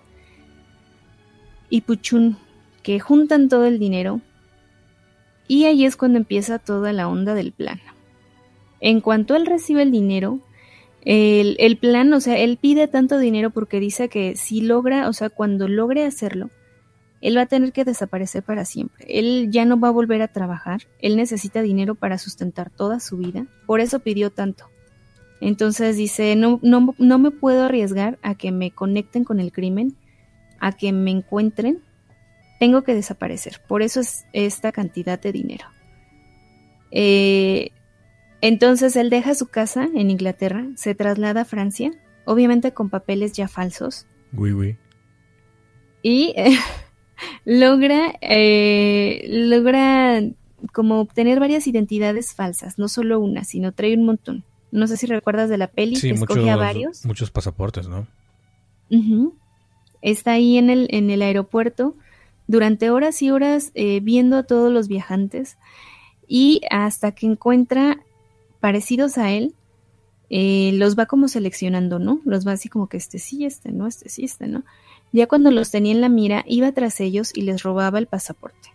y Puchun, que juntan todo el dinero y ahí es cuando empieza toda la onda del plan. En cuanto él recibe el dinero, el, plan, o sea, él pide tanto dinero porque dice que si logra, o sea, cuando logre hacerlo, él va a tener que desaparecer para siempre. Él ya no va a volver a trabajar, él necesita dinero para sustentar toda su vida, por eso pidió tanto. Entonces dice, no, no, no me puedo arriesgar a que me conecten con el crimen a que me encuentren, tengo que desaparecer. Por eso es esta cantidad de dinero. Eh, Entonces él deja su casa en Inglaterra, se traslada a Francia, obviamente con papeles ya falsos. Y eh, (laughs) logra, eh, logra como obtener varias identidades falsas, no solo una, sino trae un montón. No sé si recuerdas de la peli Sí, que escogía muchos, varios. muchos pasaportes, ¿no? Está ahí en el, en el aeropuerto durante horas y horas eh, viendo a todos los viajantes y hasta que encuentra parecidos a él, eh, los va como seleccionando, ¿no? Los va así como que este sí, este no, este sí, este no. Ya cuando los tenía en la mira, iba tras ellos y les robaba el pasaporte.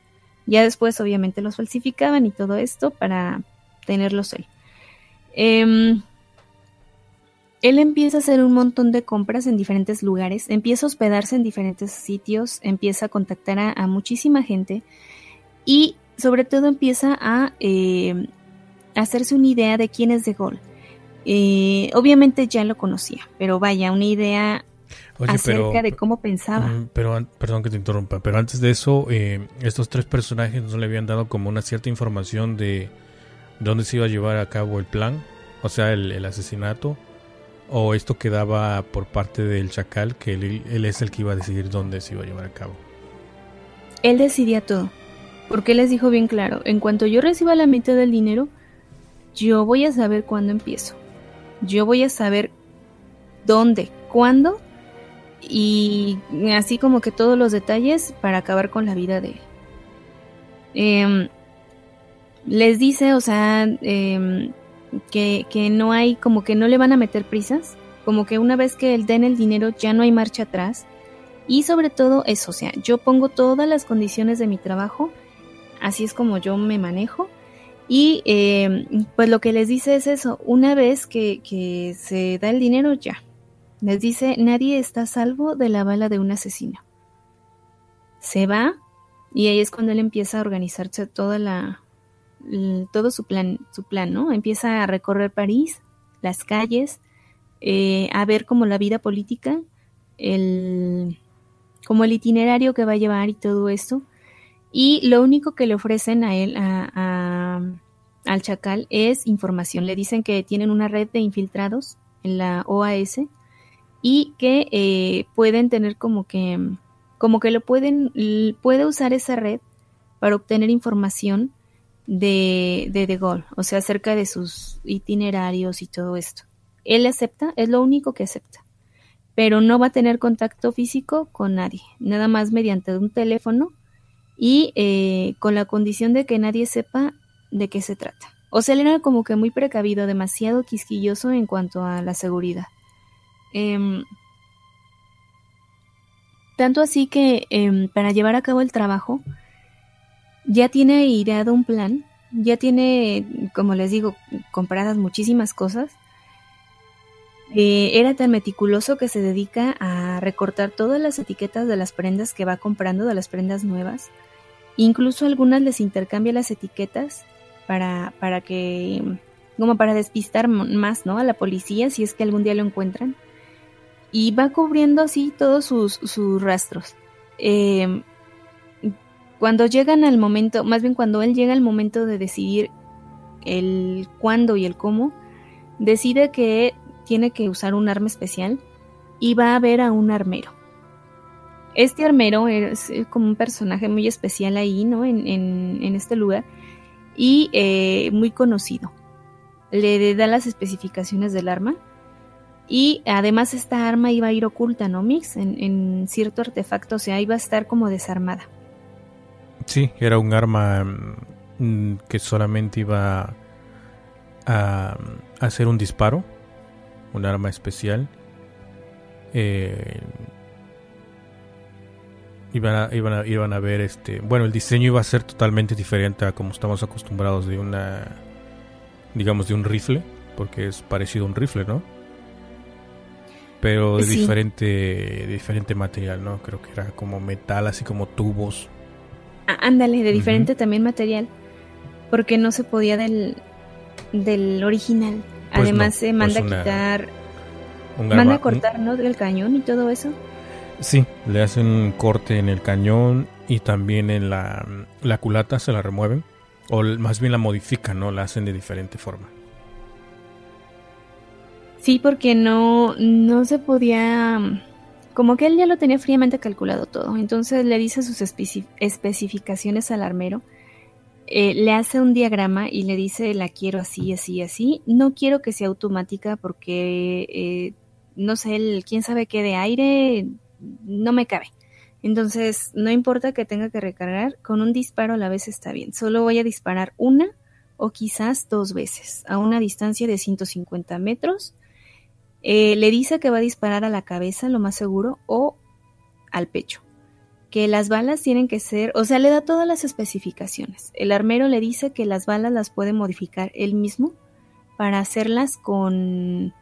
Ya después, obviamente, los falsificaban y todo esto para tenerlos él. Em, él empieza a hacer un montón de compras en diferentes lugares, empieza a hospedarse en diferentes sitios, empieza a contactar a, muchísima gente y sobre todo empieza a eh, hacerse una idea de quién es De Gaulle. Eh, obviamente ya lo conocía, pero vaya, una idea Oye, acerca pero, de cómo pensaba. Pero, perdón que te interrumpa, pero antes de eso, eh, estos tres personajes no le habían dado como una cierta información de dónde se iba a llevar a cabo el plan, o sea, el, el asesinato, o esto quedaba por parte del chacal, que él, él es el que iba a decidir dónde se iba a llevar a cabo. Él decidía todo, porque él les dijo bien claro, en cuanto yo reciba la mitad del dinero, yo voy a saber cuándo empiezo. Yo voy a saber dónde, cuándo y así como que todos los detalles para acabar con la vida de él. Em, les dice, o sea, em, que, que no hay, como que no le van a meter prisas, como que una vez que él den el dinero ya no hay marcha atrás. Y sobre todo eso, o sea, yo pongo todas las condiciones de mi trabajo, así es como yo me manejo. Y eh, pues lo que les dice es eso, una vez que, se da el dinero ya, les dice, nadie está salvo de la bala de un asesino. Se va y ahí es cuando él empieza a organizarse toda la, todo su plan, su plan, ¿no? Empieza a recorrer París, las calles, eh, a ver como la vida política, el, como el itinerario que va a llevar y todo esto. Y lo único que le ofrecen a él, a, a- al chacal, es información. Le dicen que tienen una red de infiltrados en la OAS y que eh, pueden tener como que, como que lo pueden, puede usar esa red para obtener información de, de De Gaulle, o sea, acerca de sus itinerarios y todo esto. Él acepta, es lo único que acepta, pero no va a tener contacto físico con nadie, nada más mediante un teléfono y eh, con la condición de que nadie sepa de qué se trata. O sea, él era como que muy precavido, demasiado quisquilloso en cuanto a la seguridad. Em, tanto así que em, para llevar a cabo el trabajo, ya tiene ideado un plan, ya tiene, como les digo, compradas muchísimas cosas. Eh, era tan meticuloso que se dedica a recortar todas las etiquetas de las prendas que va comprando, de las prendas nuevas. Incluso algunas les intercambia las etiquetas para, para que, como para despistar más, ¿no? A la policía si es que algún día lo encuentran. Y va cubriendo así todos sus, rastros. Eh, cuando llegan al momento, más bien cuando él llega al momento de decidir el cuándo y el cómo, decide que tiene que usar un arma especial y va a ver a un armero. Este armero es eh, como un personaje muy especial ahí, ¿no? En, en- este lugar y eh, muy conocido. Le da las especificaciones del arma y además esta arma iba a ir oculta, ¿no, Mix? En, en cierto artefacto, o sea, iba a estar como desarmada. Sí, era un arma mm, que solamente iba a hacer un disparo, un arma especial. Eh, iban, a, iban, a, iban a ver este. Bueno, el diseño iba a ser totalmente diferente a como estamos acostumbrados de una. Digamos, de un rifle, porque es parecido a un rifle, ¿no? Pero de Sí. diferente, de diferente material, ¿no? Creo que era como metal, así como tubos. Ah, ándale, de diferente también material, porque no se podía del, del original. Pues Además no, se pues manda a quitar, manda a cortar, ¿no? Del cañón y todo eso. Sí, le hacen un corte en el cañón y también en la, la culata se la remueven. O más bien la modifican, ¿no? La hacen de diferente forma. Sí, porque no, no se podía, como que él ya lo tenía fríamente calculado todo. Entonces le dice sus especificaciones al armero, eh, le hace un diagrama y le dice la quiero así, así, así. No quiero que sea automática porque, eh, no sé, el, quién sabe qué de aire, no me cabe. Entonces, no importa que tenga que recargar, con un disparo a la vez está bien. Solo voy a disparar una o quizás dos veces a una distancia de 150 metros. Eh, le dice que va a disparar a la cabeza, lo más seguro, o al pecho. Que las balas tienen que ser, o sea, le da todas las especificaciones. El armero le dice que las balas las puede modificar él mismo para hacerlas con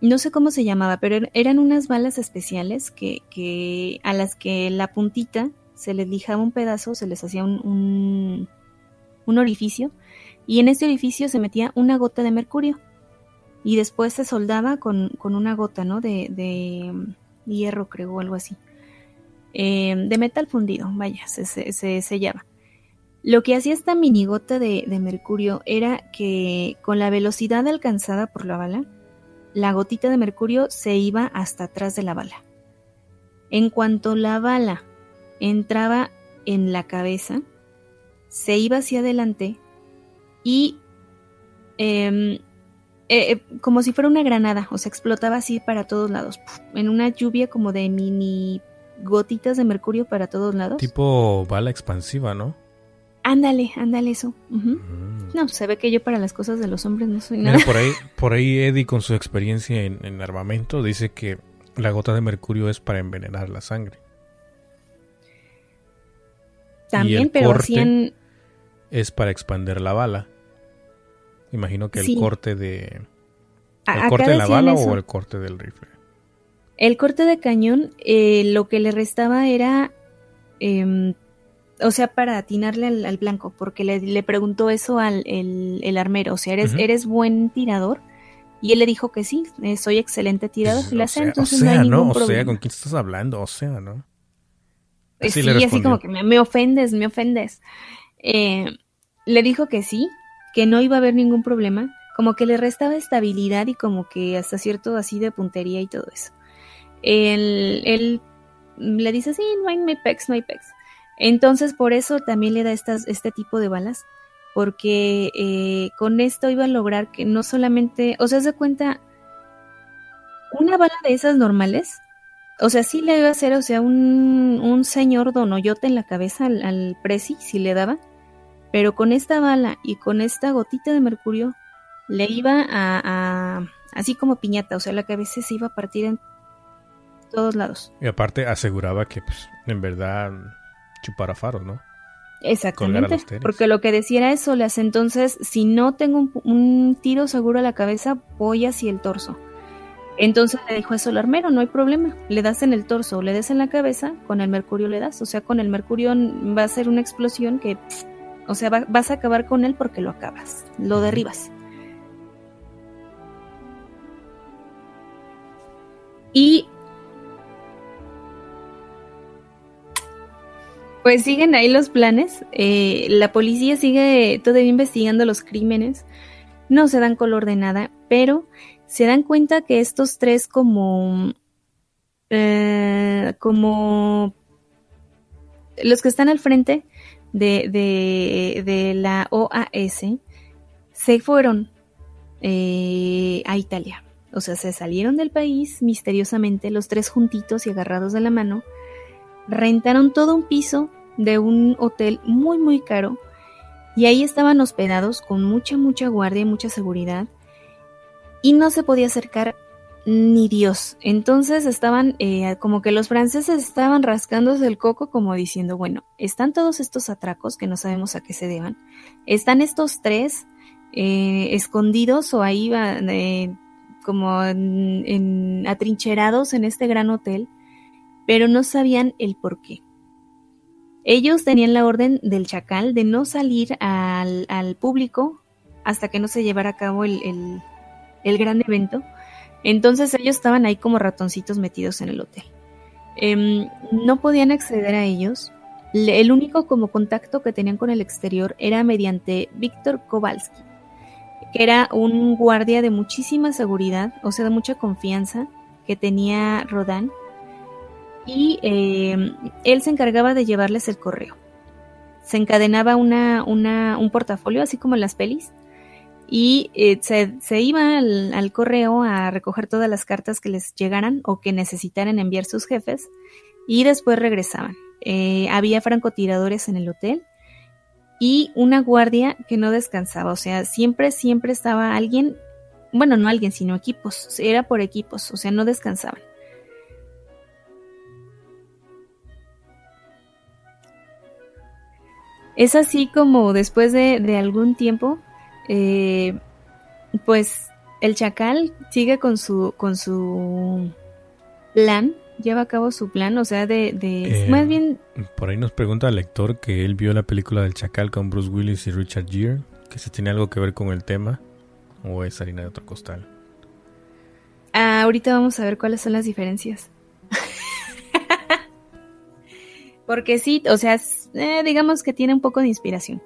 no sé cómo se llamaba, pero er, eran unas balas especiales que, a las que la puntita se les lijaba un pedazo, se les hacía un, un, orificio, y en ese orificio se metía una gota de mercurio, y después se soldaba con, una gota, ¿no? De, de, hierro, creo, o algo así. Eh, de metal fundido, vaya, se, se, sellaba. Lo que hacía esta minigota de, de mercurio era que con la velocidad alcanzada por la bala, la gotita de mercurio se iba hasta atrás de la bala. En cuanto la bala entraba en la cabeza, se iba hacia adelante y em, eh, eh, como si fuera una granada, o sea, explotaba así para todos lados, en una lluvia como de mini gotitas de mercurio para todos lados. Tipo bala expansiva, ¿no? Ándale, ándale eso. Mm. No, se ve que yo para las cosas de los hombres no soy nada. por ahí, (laughs) por ahí Eddie con su experiencia en, armamento dice que la gota de mercurio es para envenenar la sangre. También, pero así Es para expander la bala. Imagino que el corte de... ¿El corte de la bala o el corte del rifle? El corte de cañón, eh, lo que le restaba era em, o sea, para atinarle al, blanco, porque le, preguntó eso al el, armero, o sea, ¿eres, ¿eres buen tirador? Y él le dijo que sí, eh, soy excelente tirador. y la o sea, entonces no, hay o sea, ¿con quién estás hablando? O sea, ¿no? Eh, sí, así como que me, ofendes, me ofendes. Eh, le dijo que sí, que no iba a haber ningún problema, como que le restaba estabilidad y como que hasta cierto así de puntería y todo eso. Él, él le dice, sí, no hay, pecs, no hay pecs. Entonces, por eso también le da estas, este tipo de balas, porque eh, con esto iba a lograr que no solamente, o sea, se cuenta, una bala de esas normales, o sea, sí le iba a hacer, o sea, un, un señor donoyote en la cabeza al, al Prezi, si le daba, pero con esta bala y con esta gotita de mercurio, le iba a, a así como piñata, o sea, la cabeza se iba a partir en todos lados. Y aparte aseguraba que, pues, en verdad chupar a faros, ¿no? Exactamente, porque lo que decía era eso, las entonces, si no tengo un, tiro seguro a la cabeza, voy hacia el torso. Entonces le dijo eso al armero, no hay problema, le das en el torso le das en la cabeza, con el mercurio le das, o sea, con el mercurio va a ser una explosión que, o sea, vas a acabar con él porque lo acabas, lo derribas. Y Pues siguen ahí los planes. Eh, la policía sigue todavía investigando los crímenes. No se dan color de nada, pero se dan cuenta que estos tres como... Eh, como los que están al frente de, de, la OAS se fueron eh, a Italia. O sea, se salieron del país misteriosamente, los tres juntitos y agarrados de la mano, rentaron todo un piso de un hotel muy muy caro y ahí estaban hospedados con mucha mucha guardia y mucha seguridad y no se podía acercar ni Dios. Entonces estaban eh, como que los franceses estaban rascándose el coco como diciendo, bueno, están todos estos atracos que no sabemos a qué se deban, están estos tres eh, escondidos o ahí eh, como en, atrincherados en este gran hotel, pero no sabían el por qué. Ellos tenían la orden del chacal de no salir al, público hasta que no se llevara a cabo el, gran evento. Entonces ellos estaban ahí como ratoncitos metidos en el hotel. Em, no podían acceder a ellos. el único como contacto que tenían con el exterior era mediante Víctor Kowalski. que era un guardia de muchísima seguridad, o sea, de mucha confianza que tenía Rodán. Y eh, él se encargaba de llevarles el correo. Se encadenaba una, un portafolio, así como en las pelis, y eh, se, iba al, correo a recoger todas las cartas que les llegaran o que necesitaran enviar sus jefes, y después regresaban. Eh, había francotiradores en el hotel y una guardia que no descansaba, o sea, siempre, siempre estaba alguien, bueno, no alguien, sino equipos, era por equipos, o sea, no descansaban. Es así como después de, algún tiempo, eh, pues el chacal sigue con su, con su plan lleva a cabo su plan, o sea, de, de más bien... Por ahí nos pregunta el lector que él vio la película del Chacal con Bruce Willis y Richard Gere, que si tiene algo que ver con el tema o es harina de otro costal. Ah, ahorita vamos a ver cuáles son las diferencias. (laughs) Porque sí, o sea, eh, digamos que tiene un poco de inspiración,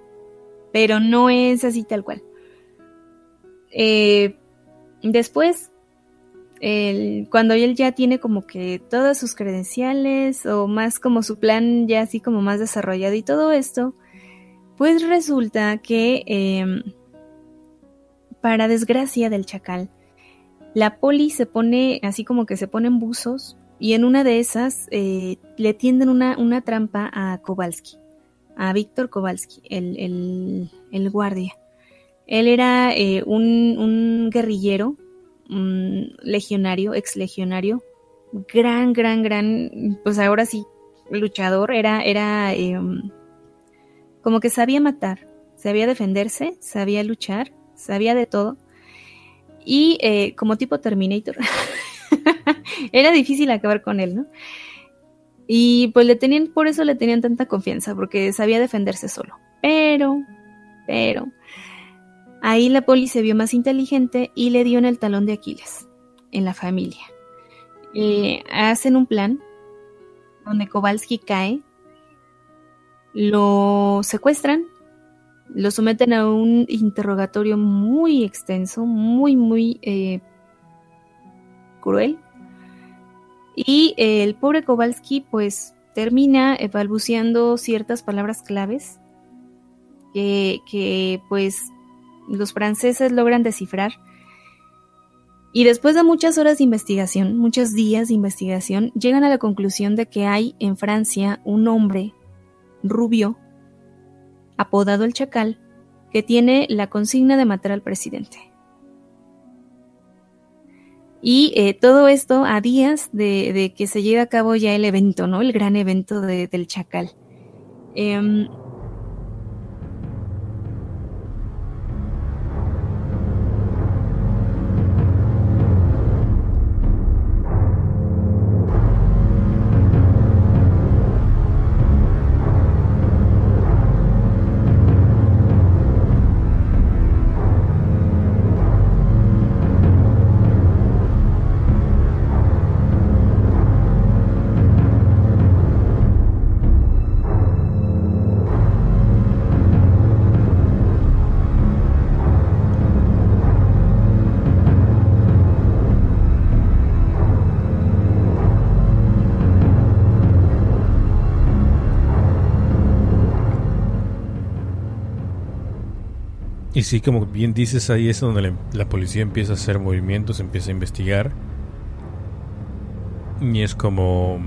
pero no es así tal cual. Eh, después cuando él ya tiene como que todas sus credenciales o más como su plan ya así como más desarrollado y todo esto, pues resulta que em, para desgracia del chacal, la poli se pone así como que se ponen buzos y en una de esas eh, le tienden una, una, trampa a Kowalski, a Víctor Kowalski, el, el, guardia. Él era eh, un, un guerrillero legionario, ex legionario, gran, gran, gran, pues ahora sí, luchador, era, era em, como que sabía matar, sabía defenderse, sabía luchar, sabía de todo. Y eh, como tipo Terminator, (laughs) (laughs) era difícil acabar con él, ¿no? Y pues le tenían, por eso le tenían tanta confianza, porque sabía defenderse solo. Pero, pero, Ahí la poli se vio más inteligente y le dio en el talón de Aquiles, en la familia. Eh, hacen un plan donde Kowalski cae, lo secuestran, lo someten a un interrogatorio muy extenso, muy, muy eh, cruel. Y el pobre Kowalski pues termina balbuceando ciertas palabras claves que, que pues los franceses logran descifrar. Y después de muchas horas de investigación, muchos días de investigación, llegan a la conclusión de que hay en Francia un hombre rubio, apodado el Chacal, que tiene la consigna de matar al presidente. Y eh, todo esto a días de, que se lleve a cabo ya el evento, ¿no? El gran evento del Chacal. Em, Y sí, como bien dices, ahí es donde la, policía empieza a hacer movimientos, empieza a investigar. Y es como...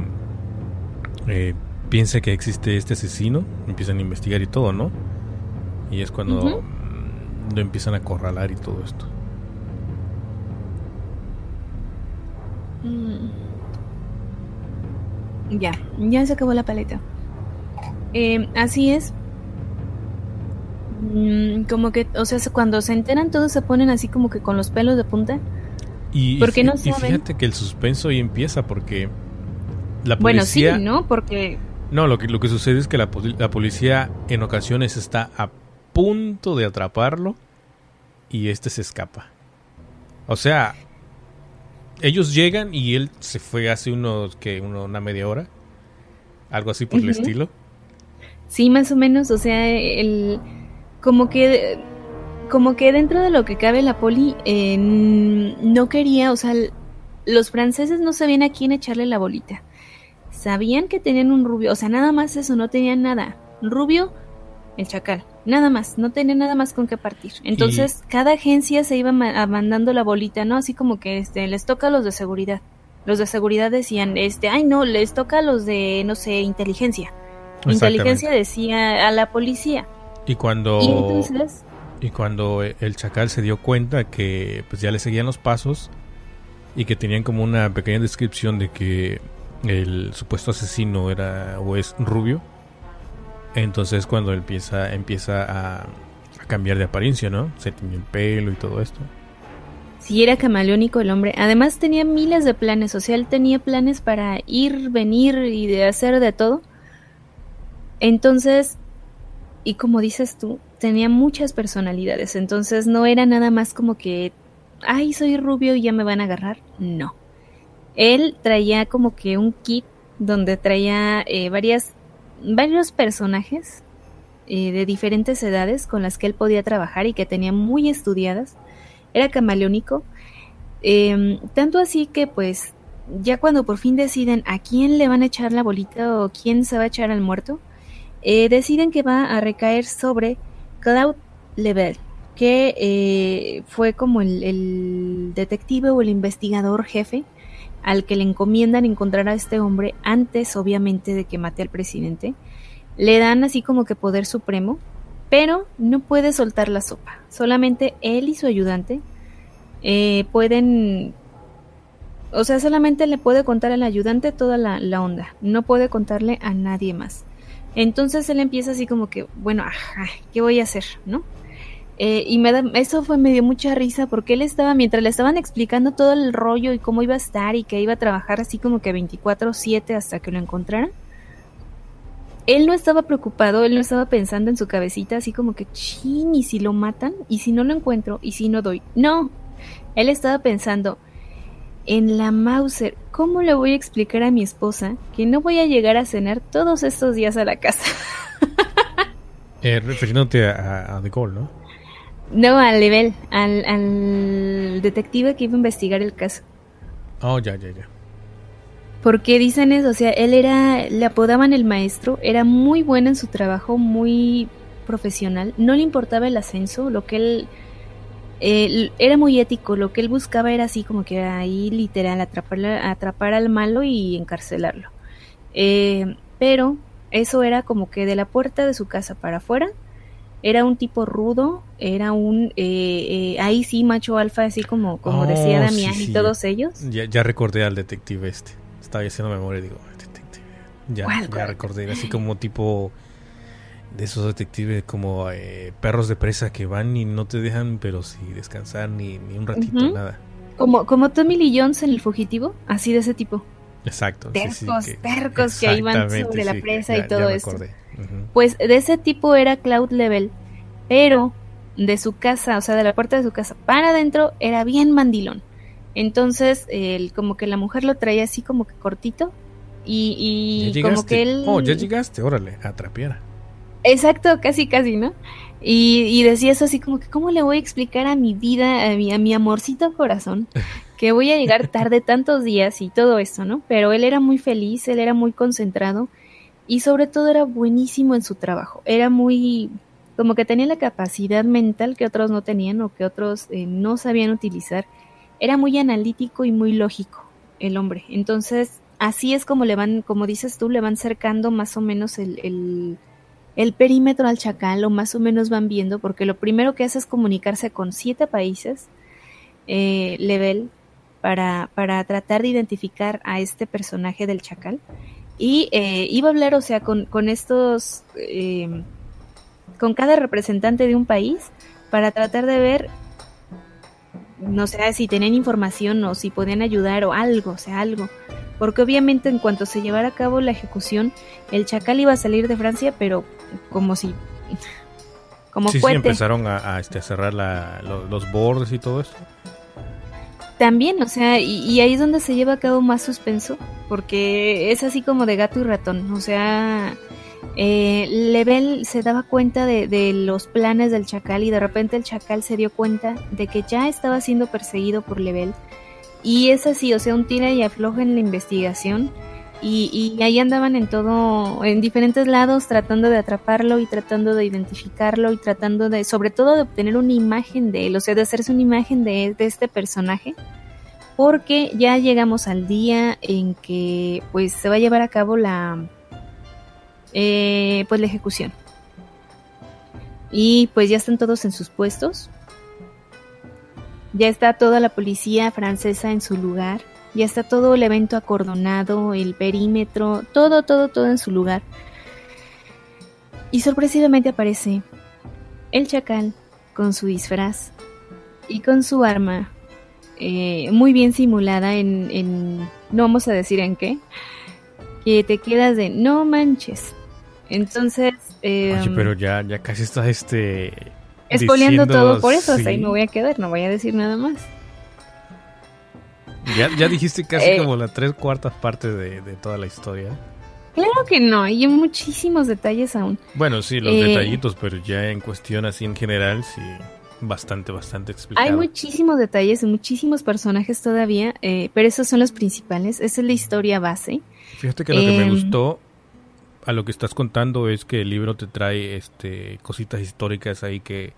Eh, piensa que existe este asesino, empiezan a investigar y todo, ¿no? Y es cuando lo empiezan a acorralar y todo esto. Mm. Ya, ya se acabó la paleta. Eh, así es, como que, o sea, cuando se enteran todos se ponen así como que con los pelos de punta. Y, no y fíjate que el suspenso ahí empieza porque la policía... Bueno, sí, ¿no? Porque... No, lo que, lo que sucede es que la, la policía en ocasiones está a punto de atraparlo y este se escapa. O sea, ellos llegan y él se fue hace unos que una media hora, algo así por el estilo. Sí, más o menos, o sea, el como que como que dentro de lo que cabe la poli eh, no quería, o sea, los franceses no sabían a quién echarle la bolita. Sabían que tenían un rubio, o sea, nada más eso, no tenían nada. Rubio, el chacal, nada más, no tenían nada más con qué partir. Entonces, cada agencia se iba mandando la bolita, ¿no? Así como que este, les toca a los de seguridad. Los de seguridad decían, este, ay no, les toca a los de, no sé, inteligencia. Inteligencia decía a la policía. Y cuando... Y cuando el chacal se dio cuenta que pues ya le seguían los pasos y que tenían como una pequeña descripción de que el supuesto asesino era o es rubio, entonces cuando empieza empieza a, a cambiar de apariencia, ¿no? Se tiñe el pelo y todo esto. Sí, era camaleónico el hombre. Además tenía miles de planes, o sea, él tenía planes para ir, venir y de hacer de todo. Entonces, y como dices tú, tenía muchas personalidades, entonces no era nada más como que, ay, soy rubio y ya me van a agarrar. No. Él traía como que un kit donde traía eh, varios personajes eh, de diferentes edades con las que él podía trabajar y que tenía muy estudiadas era camaleónico. Em, tanto así que pues ya cuando por fin deciden a quién le van a echar la bolita o quién se va a echar al muerto, eh, deciden que va a recaer sobre Claude Level, que eh, fue como el, el, detective o el investigador jefe al que le encomiendan encontrar a este hombre antes, obviamente, de que mate al presidente. Le dan así como que poder supremo pero no puede soltar la sopa. Solamente él y su ayudante eh, pueden, o sea, solamente le puede contar al ayudante toda la, onda, no puede contarle a nadie más. Entonces él empieza así como que, bueno, ajá, ¿qué voy a hacer? ¿No? Eh, y me da, eso fue, me dio mucha risa porque él estaba, mientras le estaban explicando todo el rollo y cómo iba a estar y que iba a trabajar así como que 24/7 hasta que lo encontraran, él no estaba preocupado, él no estaba pensando en su cabecita así como que, chin, ¿y si lo matan? ¿Y si no lo encuentro? ¿Y si no doy? No, él estaba pensando en la Mauser, ¿cómo le voy a explicar a mi esposa que no voy a llegar a cenar todos estos días a la casa? (laughs) eh, refiriéndote a, a, The ¿no? No, al nivel, al, al detective que iba a investigar el caso. Oh, ya, ya, ya. Porque dicen eso, o sea, él era, le apodaban el maestro, era muy bueno en su trabajo, muy profesional, no le importaba el ascenso, lo que él, era muy ético, lo que él buscaba era así como que ahí literal atrapar, atrapar al malo y encarcelarlo. Eh, pero eso era como que de la puerta de su casa para afuera, era un tipo rudo, era un, eh, eh, ahí sí, macho alfa, así como, como decía oh, Damián y todos ellos. Ya, ya recordé al detective este estaba haciendo memoria y digo, ya, ya recordé, así como tipo de esos detectives como eh, perros de presa que van y no te dejan, pero si descansar ni, ni un ratito, nada. Como, como Tommy Lee Jones en El Fugitivo, así de ese tipo. Exacto. Tercos, que, tercos que iban sobre la presa y todo eso. Pues de ese tipo era Cloud Level, pero de su casa, o sea, de la puerta de su casa para adentro era bien mandilón. Entonces, el, como que la mujer lo traía así como que cortito y, y como que él... Oh, ya llegaste, órale, a trapear. Exacto, casi, casi, ¿no? Y, y, decía eso así como que, ¿cómo le voy a explicar a mi vida, a mi, a mi amorcito corazón, (laughs) que voy a llegar tarde tantos días y todo eso, ¿no? Pero él era muy feliz, él era muy concentrado y sobre todo era buenísimo en su trabajo. Era muy, como que tenía la capacidad mental que otros no tenían o que otros eh, no sabían utilizar era muy analítico y muy lógico el hombre. Entonces, así es como le van, como dices tú, le van cercando más o menos el, el, perímetro al chacal, o más o menos van viendo, porque lo primero que hace es comunicarse con siete países, eh, level, para, para tratar de identificar a este personaje del chacal. Y eh, iba a hablar, o sea, con, con estos, eh, con cada representante de un país, para tratar de ver no sé si tenían información o si podían ayudar o algo, o sea, algo. Porque obviamente en cuanto se llevara a cabo la ejecución, el chacal iba a salir de Francia, pero como si... Como sí, sí, empezaron a, este, a cerrar los bordes y todo esto. También, o sea, y, ahí es donde se lleva a cabo más suspenso, porque es así como de gato y ratón, o sea, eh, Lebel se daba cuenta de, de, los planes del chacal y de repente el chacal se dio cuenta de que ya estaba siendo perseguido por Lebel. Y es así, o sea, un tira y afloja en la investigación. Y, y, ahí andaban en todo, en diferentes lados, tratando de atraparlo y tratando de identificarlo y tratando de, sobre todo, de obtener una imagen de él, o sea, de hacerse una imagen de, este personaje porque ya llegamos al día en que pues se va a llevar a cabo la eh, pues la ejecución y pues ya están todos en sus puestos ya está toda la policía francesa en su lugar ya está todo el evento acordonado el perímetro todo todo todo en su lugar y sorpresivamente aparece el chacal con su disfraz y con su arma eh, muy bien simulada en, en, no vamos a decir en qué, que te quedas de no manches. Entonces... Eh, Oye, pero ya, ya casi estás este... Espoleando todo por eso, ahí me voy a quedar, no voy a decir nada más. Ya, ya dijiste casi eh, como la tres cuartas partes de, de, toda la historia. Claro que no, hay muchísimos detalles aún. Bueno, sí, los eh, detallitos, pero ya en cuestión así en general, sí bastante, bastante explicado. Hay muchísimos detalles, muchísimos personajes todavía, eh, pero esos son los principales. Esa es la historia base. Fíjate que lo que me em, gustó a lo que estás contando es que el libro te trae este cositas históricas ahí que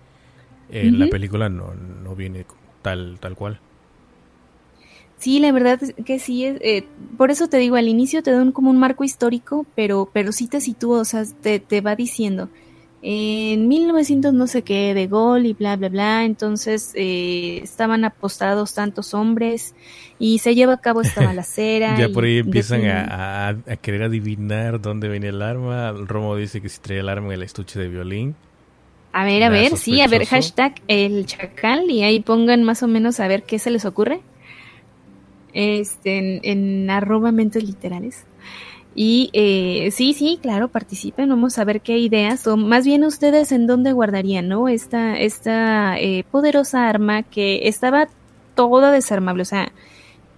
en la película no, no viene tal, tal cual. Sí, la verdad es que sí, es, eh, por eso te digo, al inicio te dan como un marco histórico, pero, pero sí te sitúa, o sea, te, te va diciendo, en 1900 no sé qué, de gol y bla, bla, bla, entonces eh, estaban apostados tantos hombres y se lleva a cabo esta (laughs) balacera. ya por ahí empiezan a, a, querer adivinar dónde viene el arma. Romo dice que si trae el arma en el estuche de violín. A ver, a ver, sí, a ver, hashtag el chacal y ahí pongan más o menos a ver qué se les ocurre. Este, en, en arroba mentes literales. Y eh, sí, sí, claro, participen, vamos a ver qué ideas, o más bien ustedes en dónde guardarían, ¿no? Esta, esta eh, poderosa arma que estaba toda desarmable, o sea,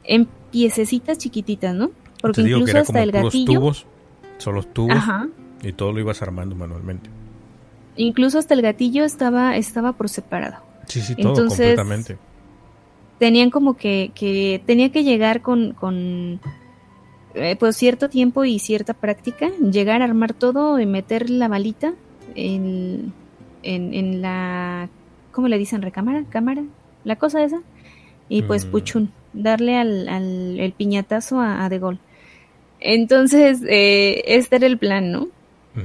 en piececitas chiquititas, ¿no? Porque incluso hasta el gatillo. Tubos, solo tubos, y todo lo ibas armando manualmente. Incluso hasta el gatillo estaba, estaba por separado. Sí, sí, todo completamente. Tenían como que, que tenía que llegar con, con eh, pues cierto tiempo y cierta práctica, llegar a armar todo y meter la balita en, en, la, ¿cómo le dicen? ¿Recámara? ¿Cámara? La cosa esa. Y pues mm. puchun, darle al, al el piñatazo a, De Gol. Entonces, eh, este era el plan, ¿no?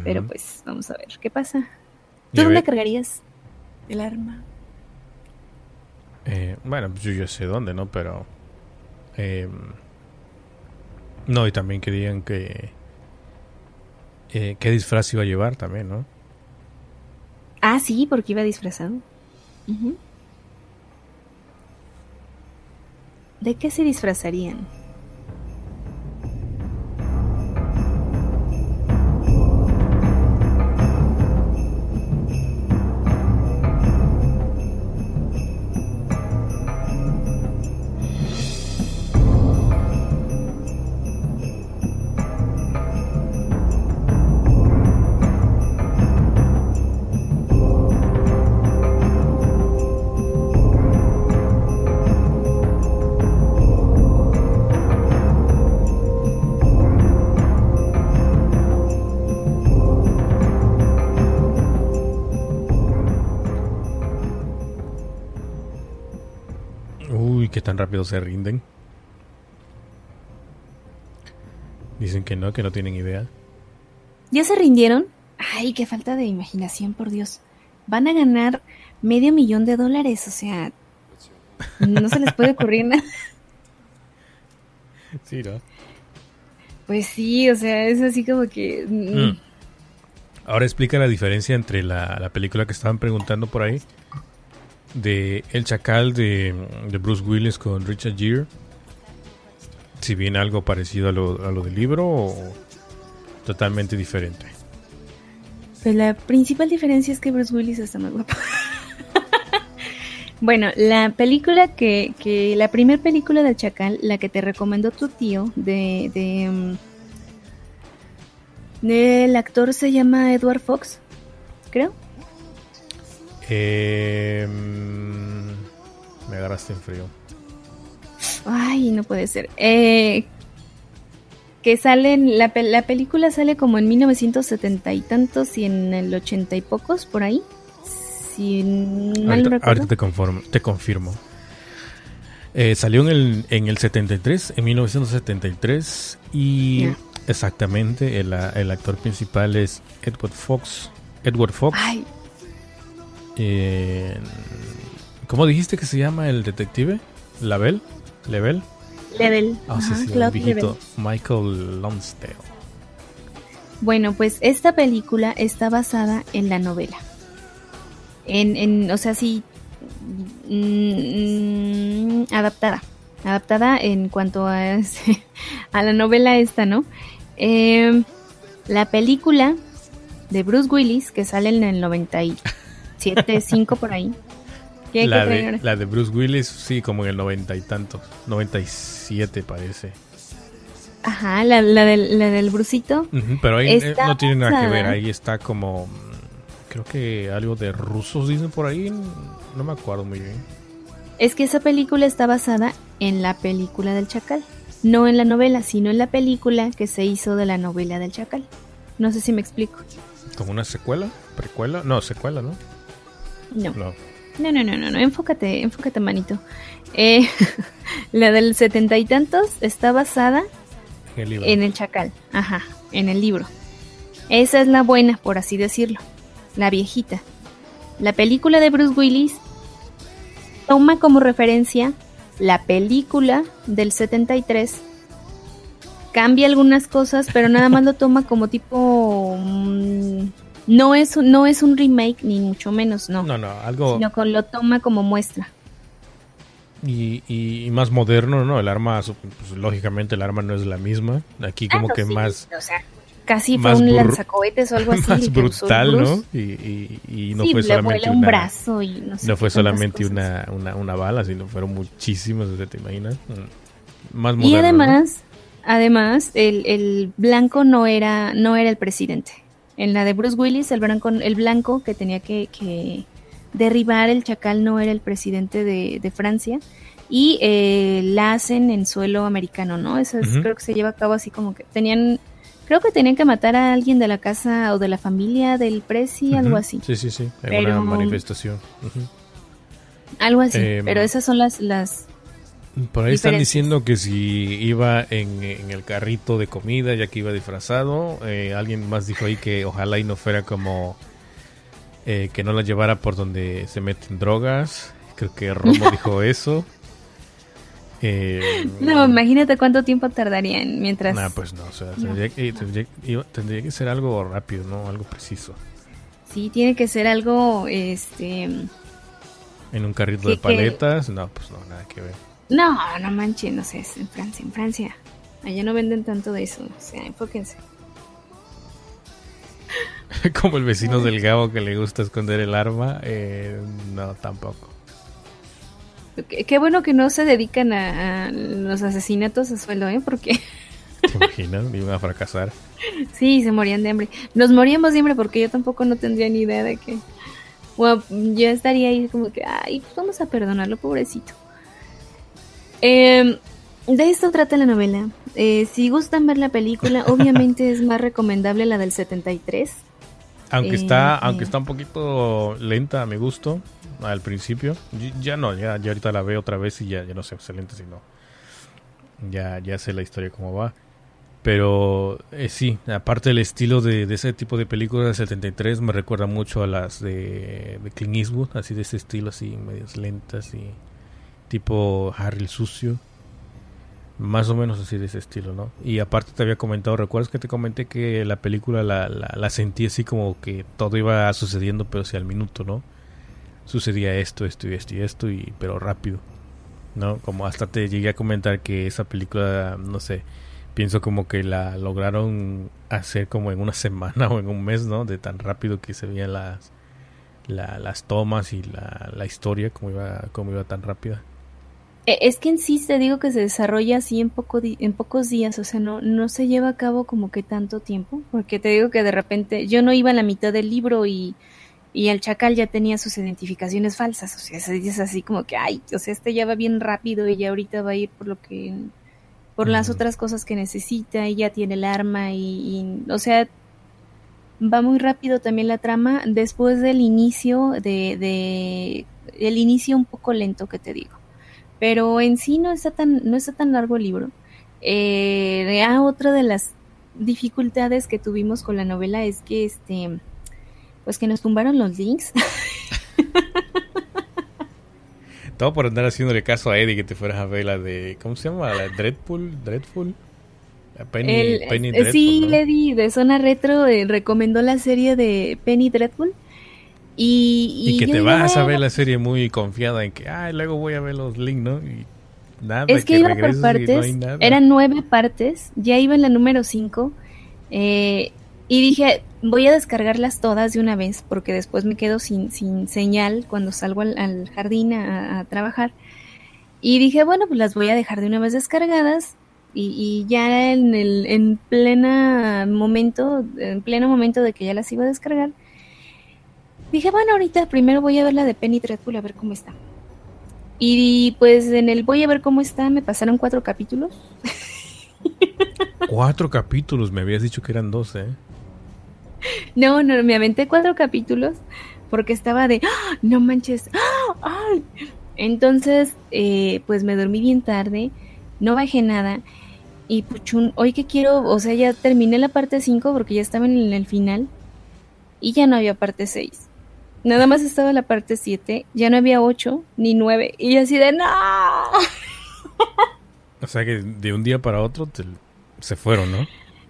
Pero pues vamos a ver qué pasa. ¿Tú dónde cargarías el arma? Eh, bueno, pues yo, yo sé dónde, ¿no? Pero... Eh, no, y también querían que... Eh, ¿Qué disfraz iba a llevar también, no? Ah, sí, porque iba disfrazado. ¿De qué se disfrazarían? Rápido se rinden. Dicen que no, que no tienen idea. ¿Ya se rindieron? Ay, qué falta de imaginación, por Dios. Van a ganar medio millón de dólares, o sea, no se les puede ocurrir nada. (laughs) Sí, ¿no? Pues sí, o sea, es así como que... Mm. Mm. Ahora explica la diferencia entre la, la película que estaban preguntando por ahí de El Chacal de, Bruce Willis con Richard Gere. Si viene algo parecido a lo, a lo del libro o totalmente diferente. Pues la principal diferencia es que Bruce Willis está más guapo. (laughs) bueno, la película que, que la primera película del Chacal, la que te recomendó tu tío de, de, El actor se llama Edward Fox, creo. Eh, me agarraste en frío. Ay, no puede ser. Eh, que sale la, la película sale como en 1970 y tantos y en el 80 y pocos por ahí. Si mal ahorita, te, conformo, te confirmo. Eh, salió en el, en el 73, en 1973 y exactamente el, el, actor principal es Edward Fox. Edward Fox. Ay. Eh, ¿Cómo dijiste que se llama el detective? ¿Label? ¿Level? Level. Ah, sí, sí, el viejito Michael Lonsdale. Bueno, pues esta película está basada en la novela. En, en o sea, sí, mm, adaptada. Adaptada en cuanto a, (laughs) a la novela esta, ¿no? Eh, la película de Bruce Willis, que sale en el 97, 5 por ahí, la, de, la de Bruce Willis, sí, como en el noventa y tantos. 97 parece. Ajá, la, la, del, la del Brucito. pero ahí eh, no tiene nada que ver. Ahí está como. Creo que algo de rusos dicen por ahí. No me acuerdo muy bien. Es que esa película está basada en la película del Chacal. No en la novela, sino en la película que se hizo de la novela del Chacal. No sé si me explico. ¿Como una secuela? ¿Precuela? No, secuela, ¿no? No. No. No, no, no, no, enfócate, enfócate, manito. Eh, (laughs) la del setenta y tantos está basada en el chacal, ajá, en el libro. Esa es la buena, por así decirlo, la viejita. La película de Bruce Willis toma como referencia la película del 73, cambia algunas cosas, pero nada más lo toma como tipo... Mm, no es, no es un remake, ni mucho menos, no. No, no, algo. Sino que lo toma como muestra. Y, y, más moderno, ¿no? El arma, pues, lógicamente, el arma no es la misma. Aquí, como que más. O sea, casi fue un lanzacohetes o algo (laughs) así. Más brutal, ¿no? Y, y, no fue solamente. un brazo y no, no fue solamente una, una, una, bala, sino fueron muchísimas, ¿te imaginas? Mm, más moderno. Y además, además, el, el blanco no era, no era el presidente. En la de Bruce Willis, el blanco, el blanco que tenía que, derribar el chacal no era el presidente de, Francia y eh, la hacen en suelo americano, ¿no? Eso creo que se lleva a cabo así como que tenían, creo que tenían que matar a alguien de la casa o de la familia del presi, algo así. Sí, sí, sí, en una manifestación. Algo así, em, pero esas son las, las por ahí están diciendo que si iba en, el carrito de comida, ya que iba disfrazado, eh, alguien más dijo ahí que ojalá y no fuera como eh, que no la llevara por donde se meten drogas. Creo que Romo (laughs) dijo eso. Eh, no, imagínate cuánto tiempo tardarían mientras. No, pues no, o sea, tendría, que, tendría, que ser algo rápido, ¿no? Algo preciso. Sí, tiene que ser algo, este. En un carrito de paletas, no, pues no, nada que ver. No, no manches, no sé, es en Francia, en Francia. Allá no venden tanto de eso, o sea, enfóquense. (laughs) Como el vecino del Gabo que le gusta esconder el arma, eh, no, tampoco. Qué, bueno que no se dedican a, los asesinatos a sueldo, ¿eh? Porque... ¿Te (laughs) imaginas? Iban a fracasar. Sí, se morían de hambre. Nos moríamos de hambre porque yo tampoco no tendría ni idea de que... Bueno, yo estaría ahí como que, ay, pues vamos a perdonarlo, pobrecito. Eh, de esto trata la novela. Eh, si gustan ver la película, (laughs) obviamente es más recomendable la del 73. Aunque está, eh, aunque está un poquito lenta a mi gusto al principio. Ya no, ya, ya ahorita la veo otra vez y ya, ya no sé excelente, sino ya, ya sé la historia cómo va. Pero eh, sí, aparte del estilo de, ese tipo de películas del 73 me recuerda mucho a las de, de Clint Eastwood, así de ese estilo, así medias lentas y tipo Harry el sucio. Más o menos así de ese estilo, ¿no? Y aparte te había comentado, ¿recuerdas que te comenté que la película la, la, sentí así como que todo iba sucediendo, pero si al minuto, ¿no? Sucedía esto, esto y esto y esto, y, pero rápido, ¿no? Como hasta te llegué a comentar que esa película, no sé, pienso como que la lograron hacer como en una semana (laughs) o en un mes, ¿no? De tan rápido que se veían las, las tomas y la, la historia, como iba, como iba tan rápida. E, es que en sí te digo que se desarrolla así en, poco en pocos días, o sea, no, no se lleva a cabo como que tanto tiempo, porque te digo que de repente yo no iba a la mitad del libro y, y el chacal ya tenía sus identificaciones falsas, o sea, se dice así como que, ay, o sea, este ya va bien rápido y ya ahorita va a ir por lo que, por las otras cosas que necesita y ya tiene el arma y, y o sea, va muy rápido también la trama después del inicio de, de el inicio un poco lento que te digo pero en sí no está tan, no está tan largo el libro. Eh, ah, otra de las dificultades que tuvimos con la novela es que este pues que nos tumbaron los links. (laughs) Todo por andar haciéndole caso a Eddie que te fueras a ver la de ¿cómo se llama? La Dreadful, Dreadful. Penny, Penny Dreadful, sí, Eddie de Zona Retro eh, recomendó la serie de Penny Dreadful y, que te vas a ver la serie muy confiada en que, ay, luego voy a ver los links, ¿no? Y nada, es que, iba por partes, eran nueve partes, ya iba en la número cinco, eh, y dije, voy a descargarlas todas de una vez, porque después me quedo sin, sin señal cuando salgo al, jardín a, trabajar. Y dije, bueno, pues las voy a dejar de una vez descargadas, y, y, ya en el en plena momento, en pleno momento de que ya las iba a descargar, Dije, bueno, ahorita primero voy a ver la de Penny Dreadful a ver cómo está. Y pues en el voy a ver cómo está me pasaron cuatro capítulos. (laughs) Cuatro capítulos, me habías dicho que eran doce. ¿eh? No, no, me aventé cuatro capítulos porque estaba de, ¡Ah! no manches, ¡Ah! entonces eh, pues me dormí bien tarde, no bajé nada y puchun, hoy que quiero, o sea, ya terminé la parte 5 porque ya estaba en el final y ya no había parte 6. Nada más estaba la parte 7, ya no había 8 ni 9. Y así de ¡No! (laughs) O sea que de un día para otro se fueron, ¿no?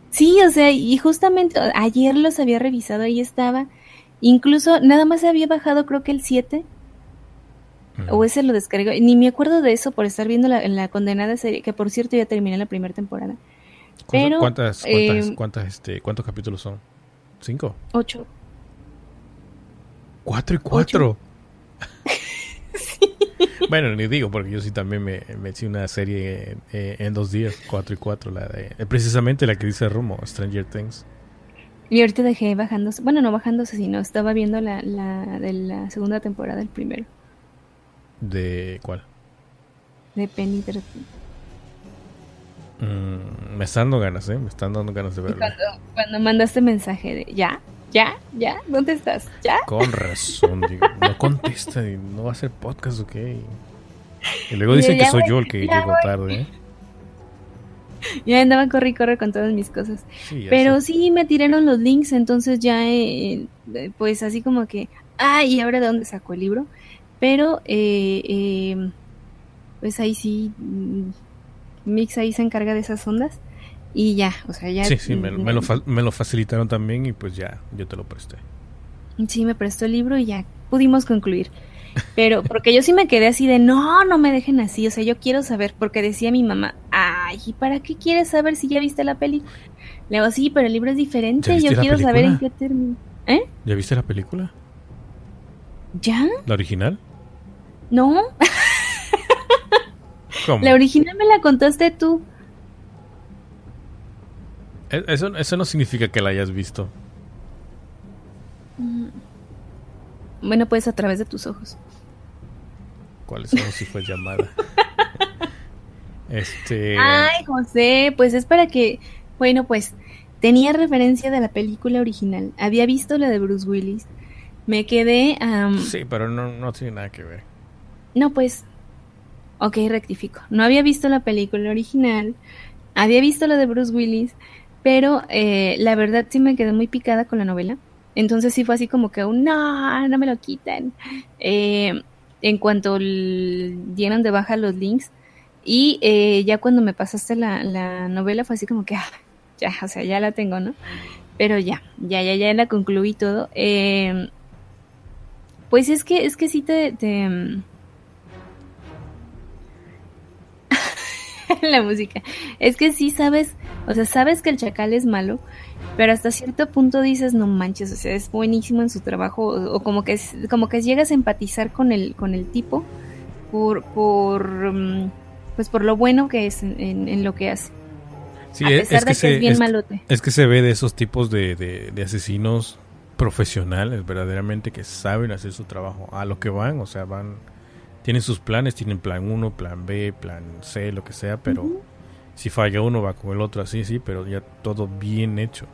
Sí, o sea, y justamente ayer los había revisado, ahí estaba. Incluso nada más había bajado creo que el 7. O ese lo descargó. Ni me acuerdo de eso por estar viendo la, la condenada serie, que por cierto ya terminé la primera temporada. Pero, ¿Cuántas, cuántas, eh, cuántas, este, ¿Cuántos capítulos son? ¿Cinco? Ocho. Cuatro y cuatro. (laughs) Bueno, ni digo, porque yo sí también me, me eché una serie eh, en dos días, cuatro y cuatro, la de, eh, precisamente la que dice Rumo, Stranger Things. Y ahorita dejé bajándose, bueno, no bajándose, sino estaba viendo la, la de la segunda temporada, el primero. ¿De cuál? De Penny mm, me están dando ganas, ¿eh? Me están dando ganas de verlo. Cuando, cuando mandaste mensaje de, ¿ya? ¿Ya? ¿Ya? ¿Dónde estás? ¿Ya? Con razón, digo, no contesta, no va a hacer podcast, ok. Y luego dicen que soy yo el que llegó tarde. ¿eh? (laughs) Ya andaba corre y corre con todas mis cosas. Pero sí me tiraron los links, entonces ya, eh, eh, pues así como que, ah, ¿y ahora de dónde sacó el libro? Pero, eh, pues ahí sí, mm, Mix ahí se encarga de esas ondas. Y ya, o sea, ya... Sí, sí, me, lo, me lo facilitaron también y pues ya, yo te lo presté. Sí, me prestó el libro y ya pudimos concluir. Pero porque yo sí me quedé así de, no, no me dejen así, o sea, yo quiero saber, porque decía mi mamá, ay, ¿y para qué quieres saber si ya viste la película? Le digo, sí, pero el libro es diferente, yo quiero saber en qué término. ¿Eh? ¿Ya viste la película? ¿Ya? ¿La original? No. ¿Cómo? La original me la contaste tú. E, eso, eso no significa que la hayas visto. Mm. Bueno, pues a través de tus ojos. ¿Cuáles son si fue llamada? (laughs) este. Ay, José, pues es para que. Bueno, pues tenía referencia de la película original. Había visto la de Bruce Willis. Me quedé. Sí, pero no, no tiene nada que ver. No, pues. Ok, rectifico. No había visto la película original. Había visto la de Bruce Willis pero eh, la verdad sí me quedé muy picada con la novela. Entonces sí fue así como que, no, no me lo quiten. Eh, en cuanto dieron de baja los links. Y eh, ya cuando me pasaste la, novela fue así como que, ah, ya, o sea, ya la tengo, ¿no? Pero ya, ya, ya, ya la concluí todo. pues es que, es que sí te (laughs) la música. Es que sí sabes, o sea, sabes que el chacal es malo, pero hasta cierto punto dices, no manches, o sea, es buenísimo en su trabajo, o, como que como que llegas a empatizar con el, con el tipo, por, por, mm, pues por lo bueno que es en, lo que hace. Sí, es, que, se, es bien malote. Es que se ve de esos tipos de, de, asesinos profesionales, verdaderamente, que saben hacer su trabajo. A lo que van, o sea, van, tienen sus planes, tienen plan 1, plan B, plan C, lo que sea, pero si falla uno va con el otro así, sí, pero ya todo bien hecho.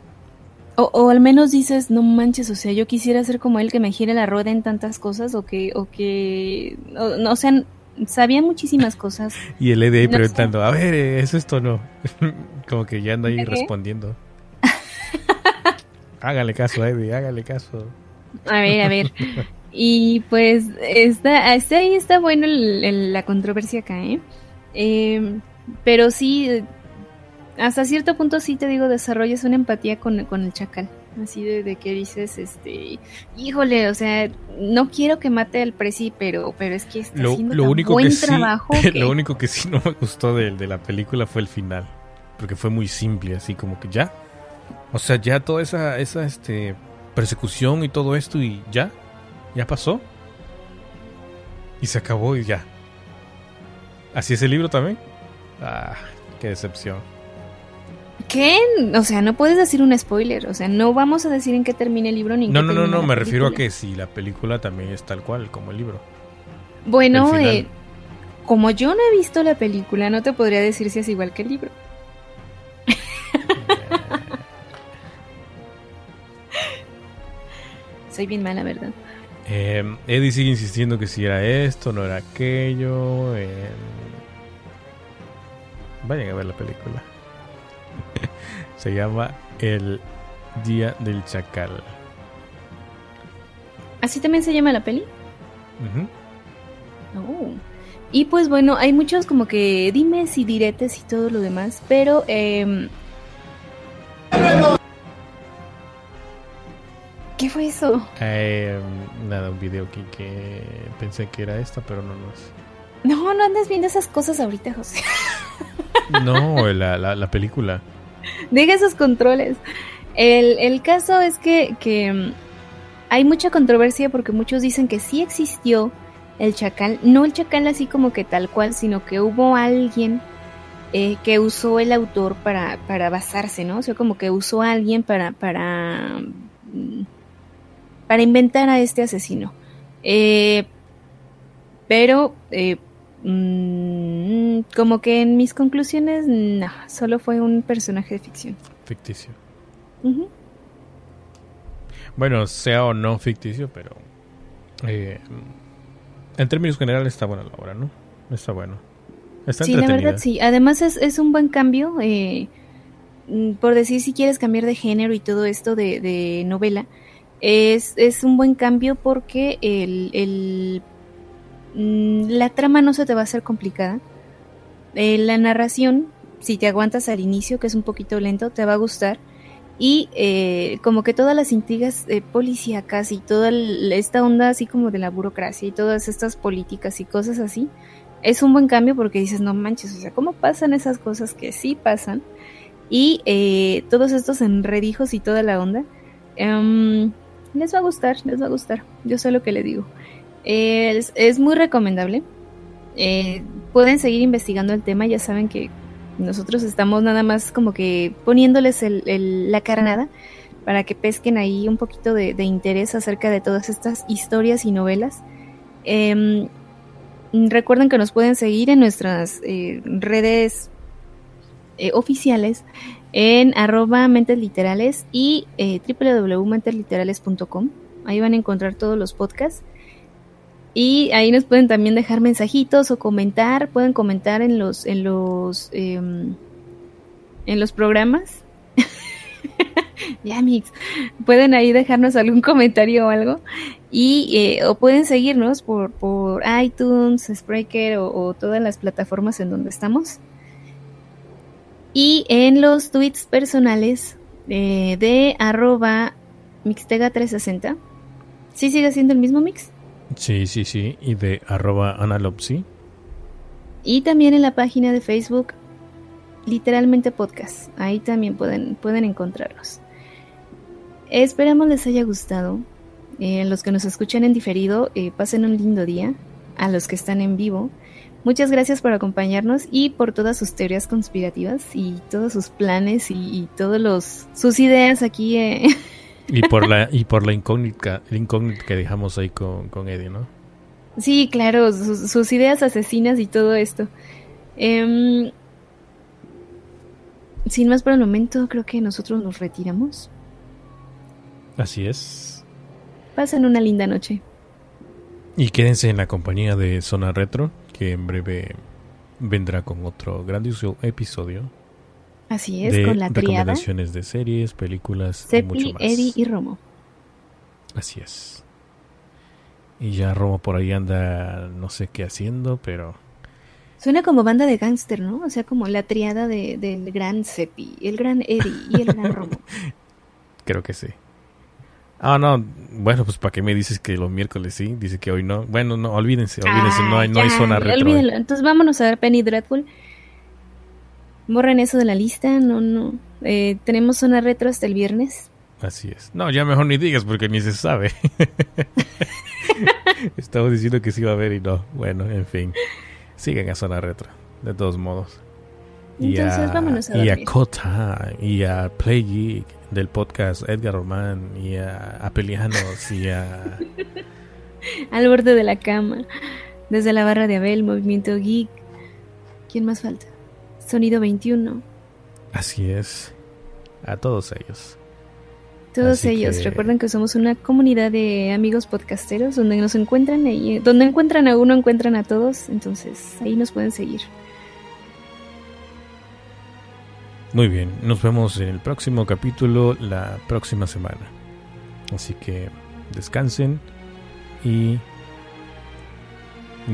O, o, al menos dices, no manches, o sea, yo quisiera ser como él que me gire la rueda en tantas cosas o que, o que, o, sea, sabía muchísimas cosas. (laughs) y el EDI preguntando, a ver, ¿es esto o no? (laughs) como que ya anda ahí respondiendo. (laughs) hágale caso, Eddie, hágale caso. A ver, a ver. Y pues está, está ahí está bueno la controversia acá, ¿eh? ¿eh? Pero sí, hasta cierto punto sí te digo, desarrollas una empatía con, el chacal. Así de, que dices, este, híjole, o sea, no quiero que mate al presi, pero, pero es que está haciendo lo único buen trabajo. (laughs) Lo único que sí no me gustó de, de la película fue el final. Porque fue muy simple, así como que ya. O sea, ya toda esa, esa este, persecución y todo esto y ya. Ya pasó. Y se acabó y ya. ¿Así es el libro también? Ah, qué decepción. ¿Qué? O sea, no puedes decir un spoiler. O sea, no vamos a decir en qué termina el libro ni No, no, no, no. Me refiero a que si la película también es tal cual como el libro. Bueno, eh, como yo no he visto la película, no te podría decir si es igual que el libro. (laughs) Soy bien mala, ¿verdad? Eh, Eddie sigue insistiendo que si era esto, no era aquello. Eh, Vayan a ver la película. Se llama El Día del Chacal. ¿Así también se llama la peli? Oh. Y pues bueno, hay muchos como que dimes y diretes y todo lo demás, pero... Eh... ¿Qué fue eso? Eh, nada, un video que, que pensé que era esta, pero no, no es. No, no andes viendo esas cosas ahorita, José. (laughs) No, la, la, película. Deja esos controles. El, el caso es que, que, mm, hay mucha controversia porque muchos dicen que sí existió el chacal. No el chacal así como que tal cual, sino que hubo alguien eh, que usó el autor para, para basarse, ¿no? O sea, como que usó a alguien para, para, mm, para inventar a este asesino. Eh, pero eh, Mm, como que en mis conclusiones, no, solo fue un personaje de ficción. Ficticio. Bueno, sea o no ficticio, pero eh, en términos generales está buena la obra, ¿no? Está bueno. Está sí, la verdad sí. Además es, es un buen cambio. Eh, mm, por decir, si quieres cambiar de género y todo esto de, de novela, es, es, un buen cambio porque el, el la trama no se te va a hacer complicada. Eh, la narración, si te aguantas al inicio, que es un poquito lento, te va a gustar. Y eh, como que todas las intrigas eh, policíacas y toda esta onda así como de la burocracia y todas estas políticas y cosas así, es un buen cambio porque dices, no manches, o sea, ¿cómo pasan esas cosas que sí pasan? Y eh, todos estos enredijos y toda la onda, em, les va a gustar, les va a gustar. Yo sé lo que le digo. Es, es muy recomendable. Eh, pueden seguir investigando el tema, ya saben que nosotros estamos nada más como que poniéndoles la carnada para que pesquen ahí un poquito de, interés acerca de todas estas historias y novelas. Em, recuerden que nos pueden seguir en nuestras eh, redes eh, oficiales en arroba mentes literales y www.mentesliterales.com. Ahí van a encontrar todos los podcasts. Y ahí nos pueden también dejar mensajitos o comentar, pueden comentar en los, en los, em, en los programas. (laughs) ya, Mix, pueden ahí dejarnos algún comentario o algo. Y, eh, o pueden seguirnos por, por iTunes, Spreaker o, todas las plataformas en donde estamos. Y en los tweets personales eh, de arroba mixtega360. ¿Sí sigue siendo el mismo mix? Sí, sí, sí. Y de arroba analopsy. Y también en la página de Facebook, literalmente podcast. Ahí también pueden, pueden encontrarlos. Esperamos les haya gustado. Eh, los que nos escuchan en diferido, eh, pasen un lindo día. a los que están en vivo. Muchas gracias por acompañarnos y por todas sus teorías conspirativas y todos sus planes y, todos los sus ideas aquí. Eh. (laughs) Y por la y por la incógnita, incógnita que dejamos ahí con, con Eddie, ¿no? Sí, claro, sus, ideas asesinas y todo esto. Em, sin más por el momento, creo que nosotros nos retiramos. Así es. Pasen una linda noche. Y quédense en la compañía de Zona Retro, que en breve vendrá con otro grandioso episodio. Así es, con la triada. Recomendaciones de series, películas y mucho más. Eddie y Romo. Así es. Y ya Romo por ahí anda no sé qué haciendo, pero... Suena como banda de gángster, ¿no? O sea, como la triada de, del gran Seppi, el gran Eddie y el gran Romo. (laughs) Creo que sí. Ah, no, bueno, pues ¿para qué me dices que los miércoles sí? Dice que hoy no. Bueno, no, olvídense, olvídense, no, hay, no hay zona retro. Olvídenlo. Entonces vámonos a ver Penny Dreadful. Borren eso de la lista, no, no. Eh, tenemos zona retro hasta el viernes. Así es. No, ya mejor ni digas porque ni se sabe. (laughs) Estamos diciendo que sí va a haber y no. Bueno, en fin. Sigan a zona retro, de todos modos. Entonces, y a, vámonos a Y a Kota, y a Play Geek del podcast Edgar Román y a, a Pelianos y a... (laughs) Al borde de la cama, desde la barra de Abel, Movimiento Geek. ¿Quién más falta? Sonido 21. Así es. A todos ellos. Todos ellos. Recuerden que somos una comunidad de amigos podcasteros donde nos encuentran y donde encuentran a uno encuentran a todos. Entonces ahí nos pueden seguir. Muy bien, nos vemos en el próximo capítulo la próxima semana. Así que descansen y...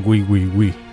Wii, wii, wii.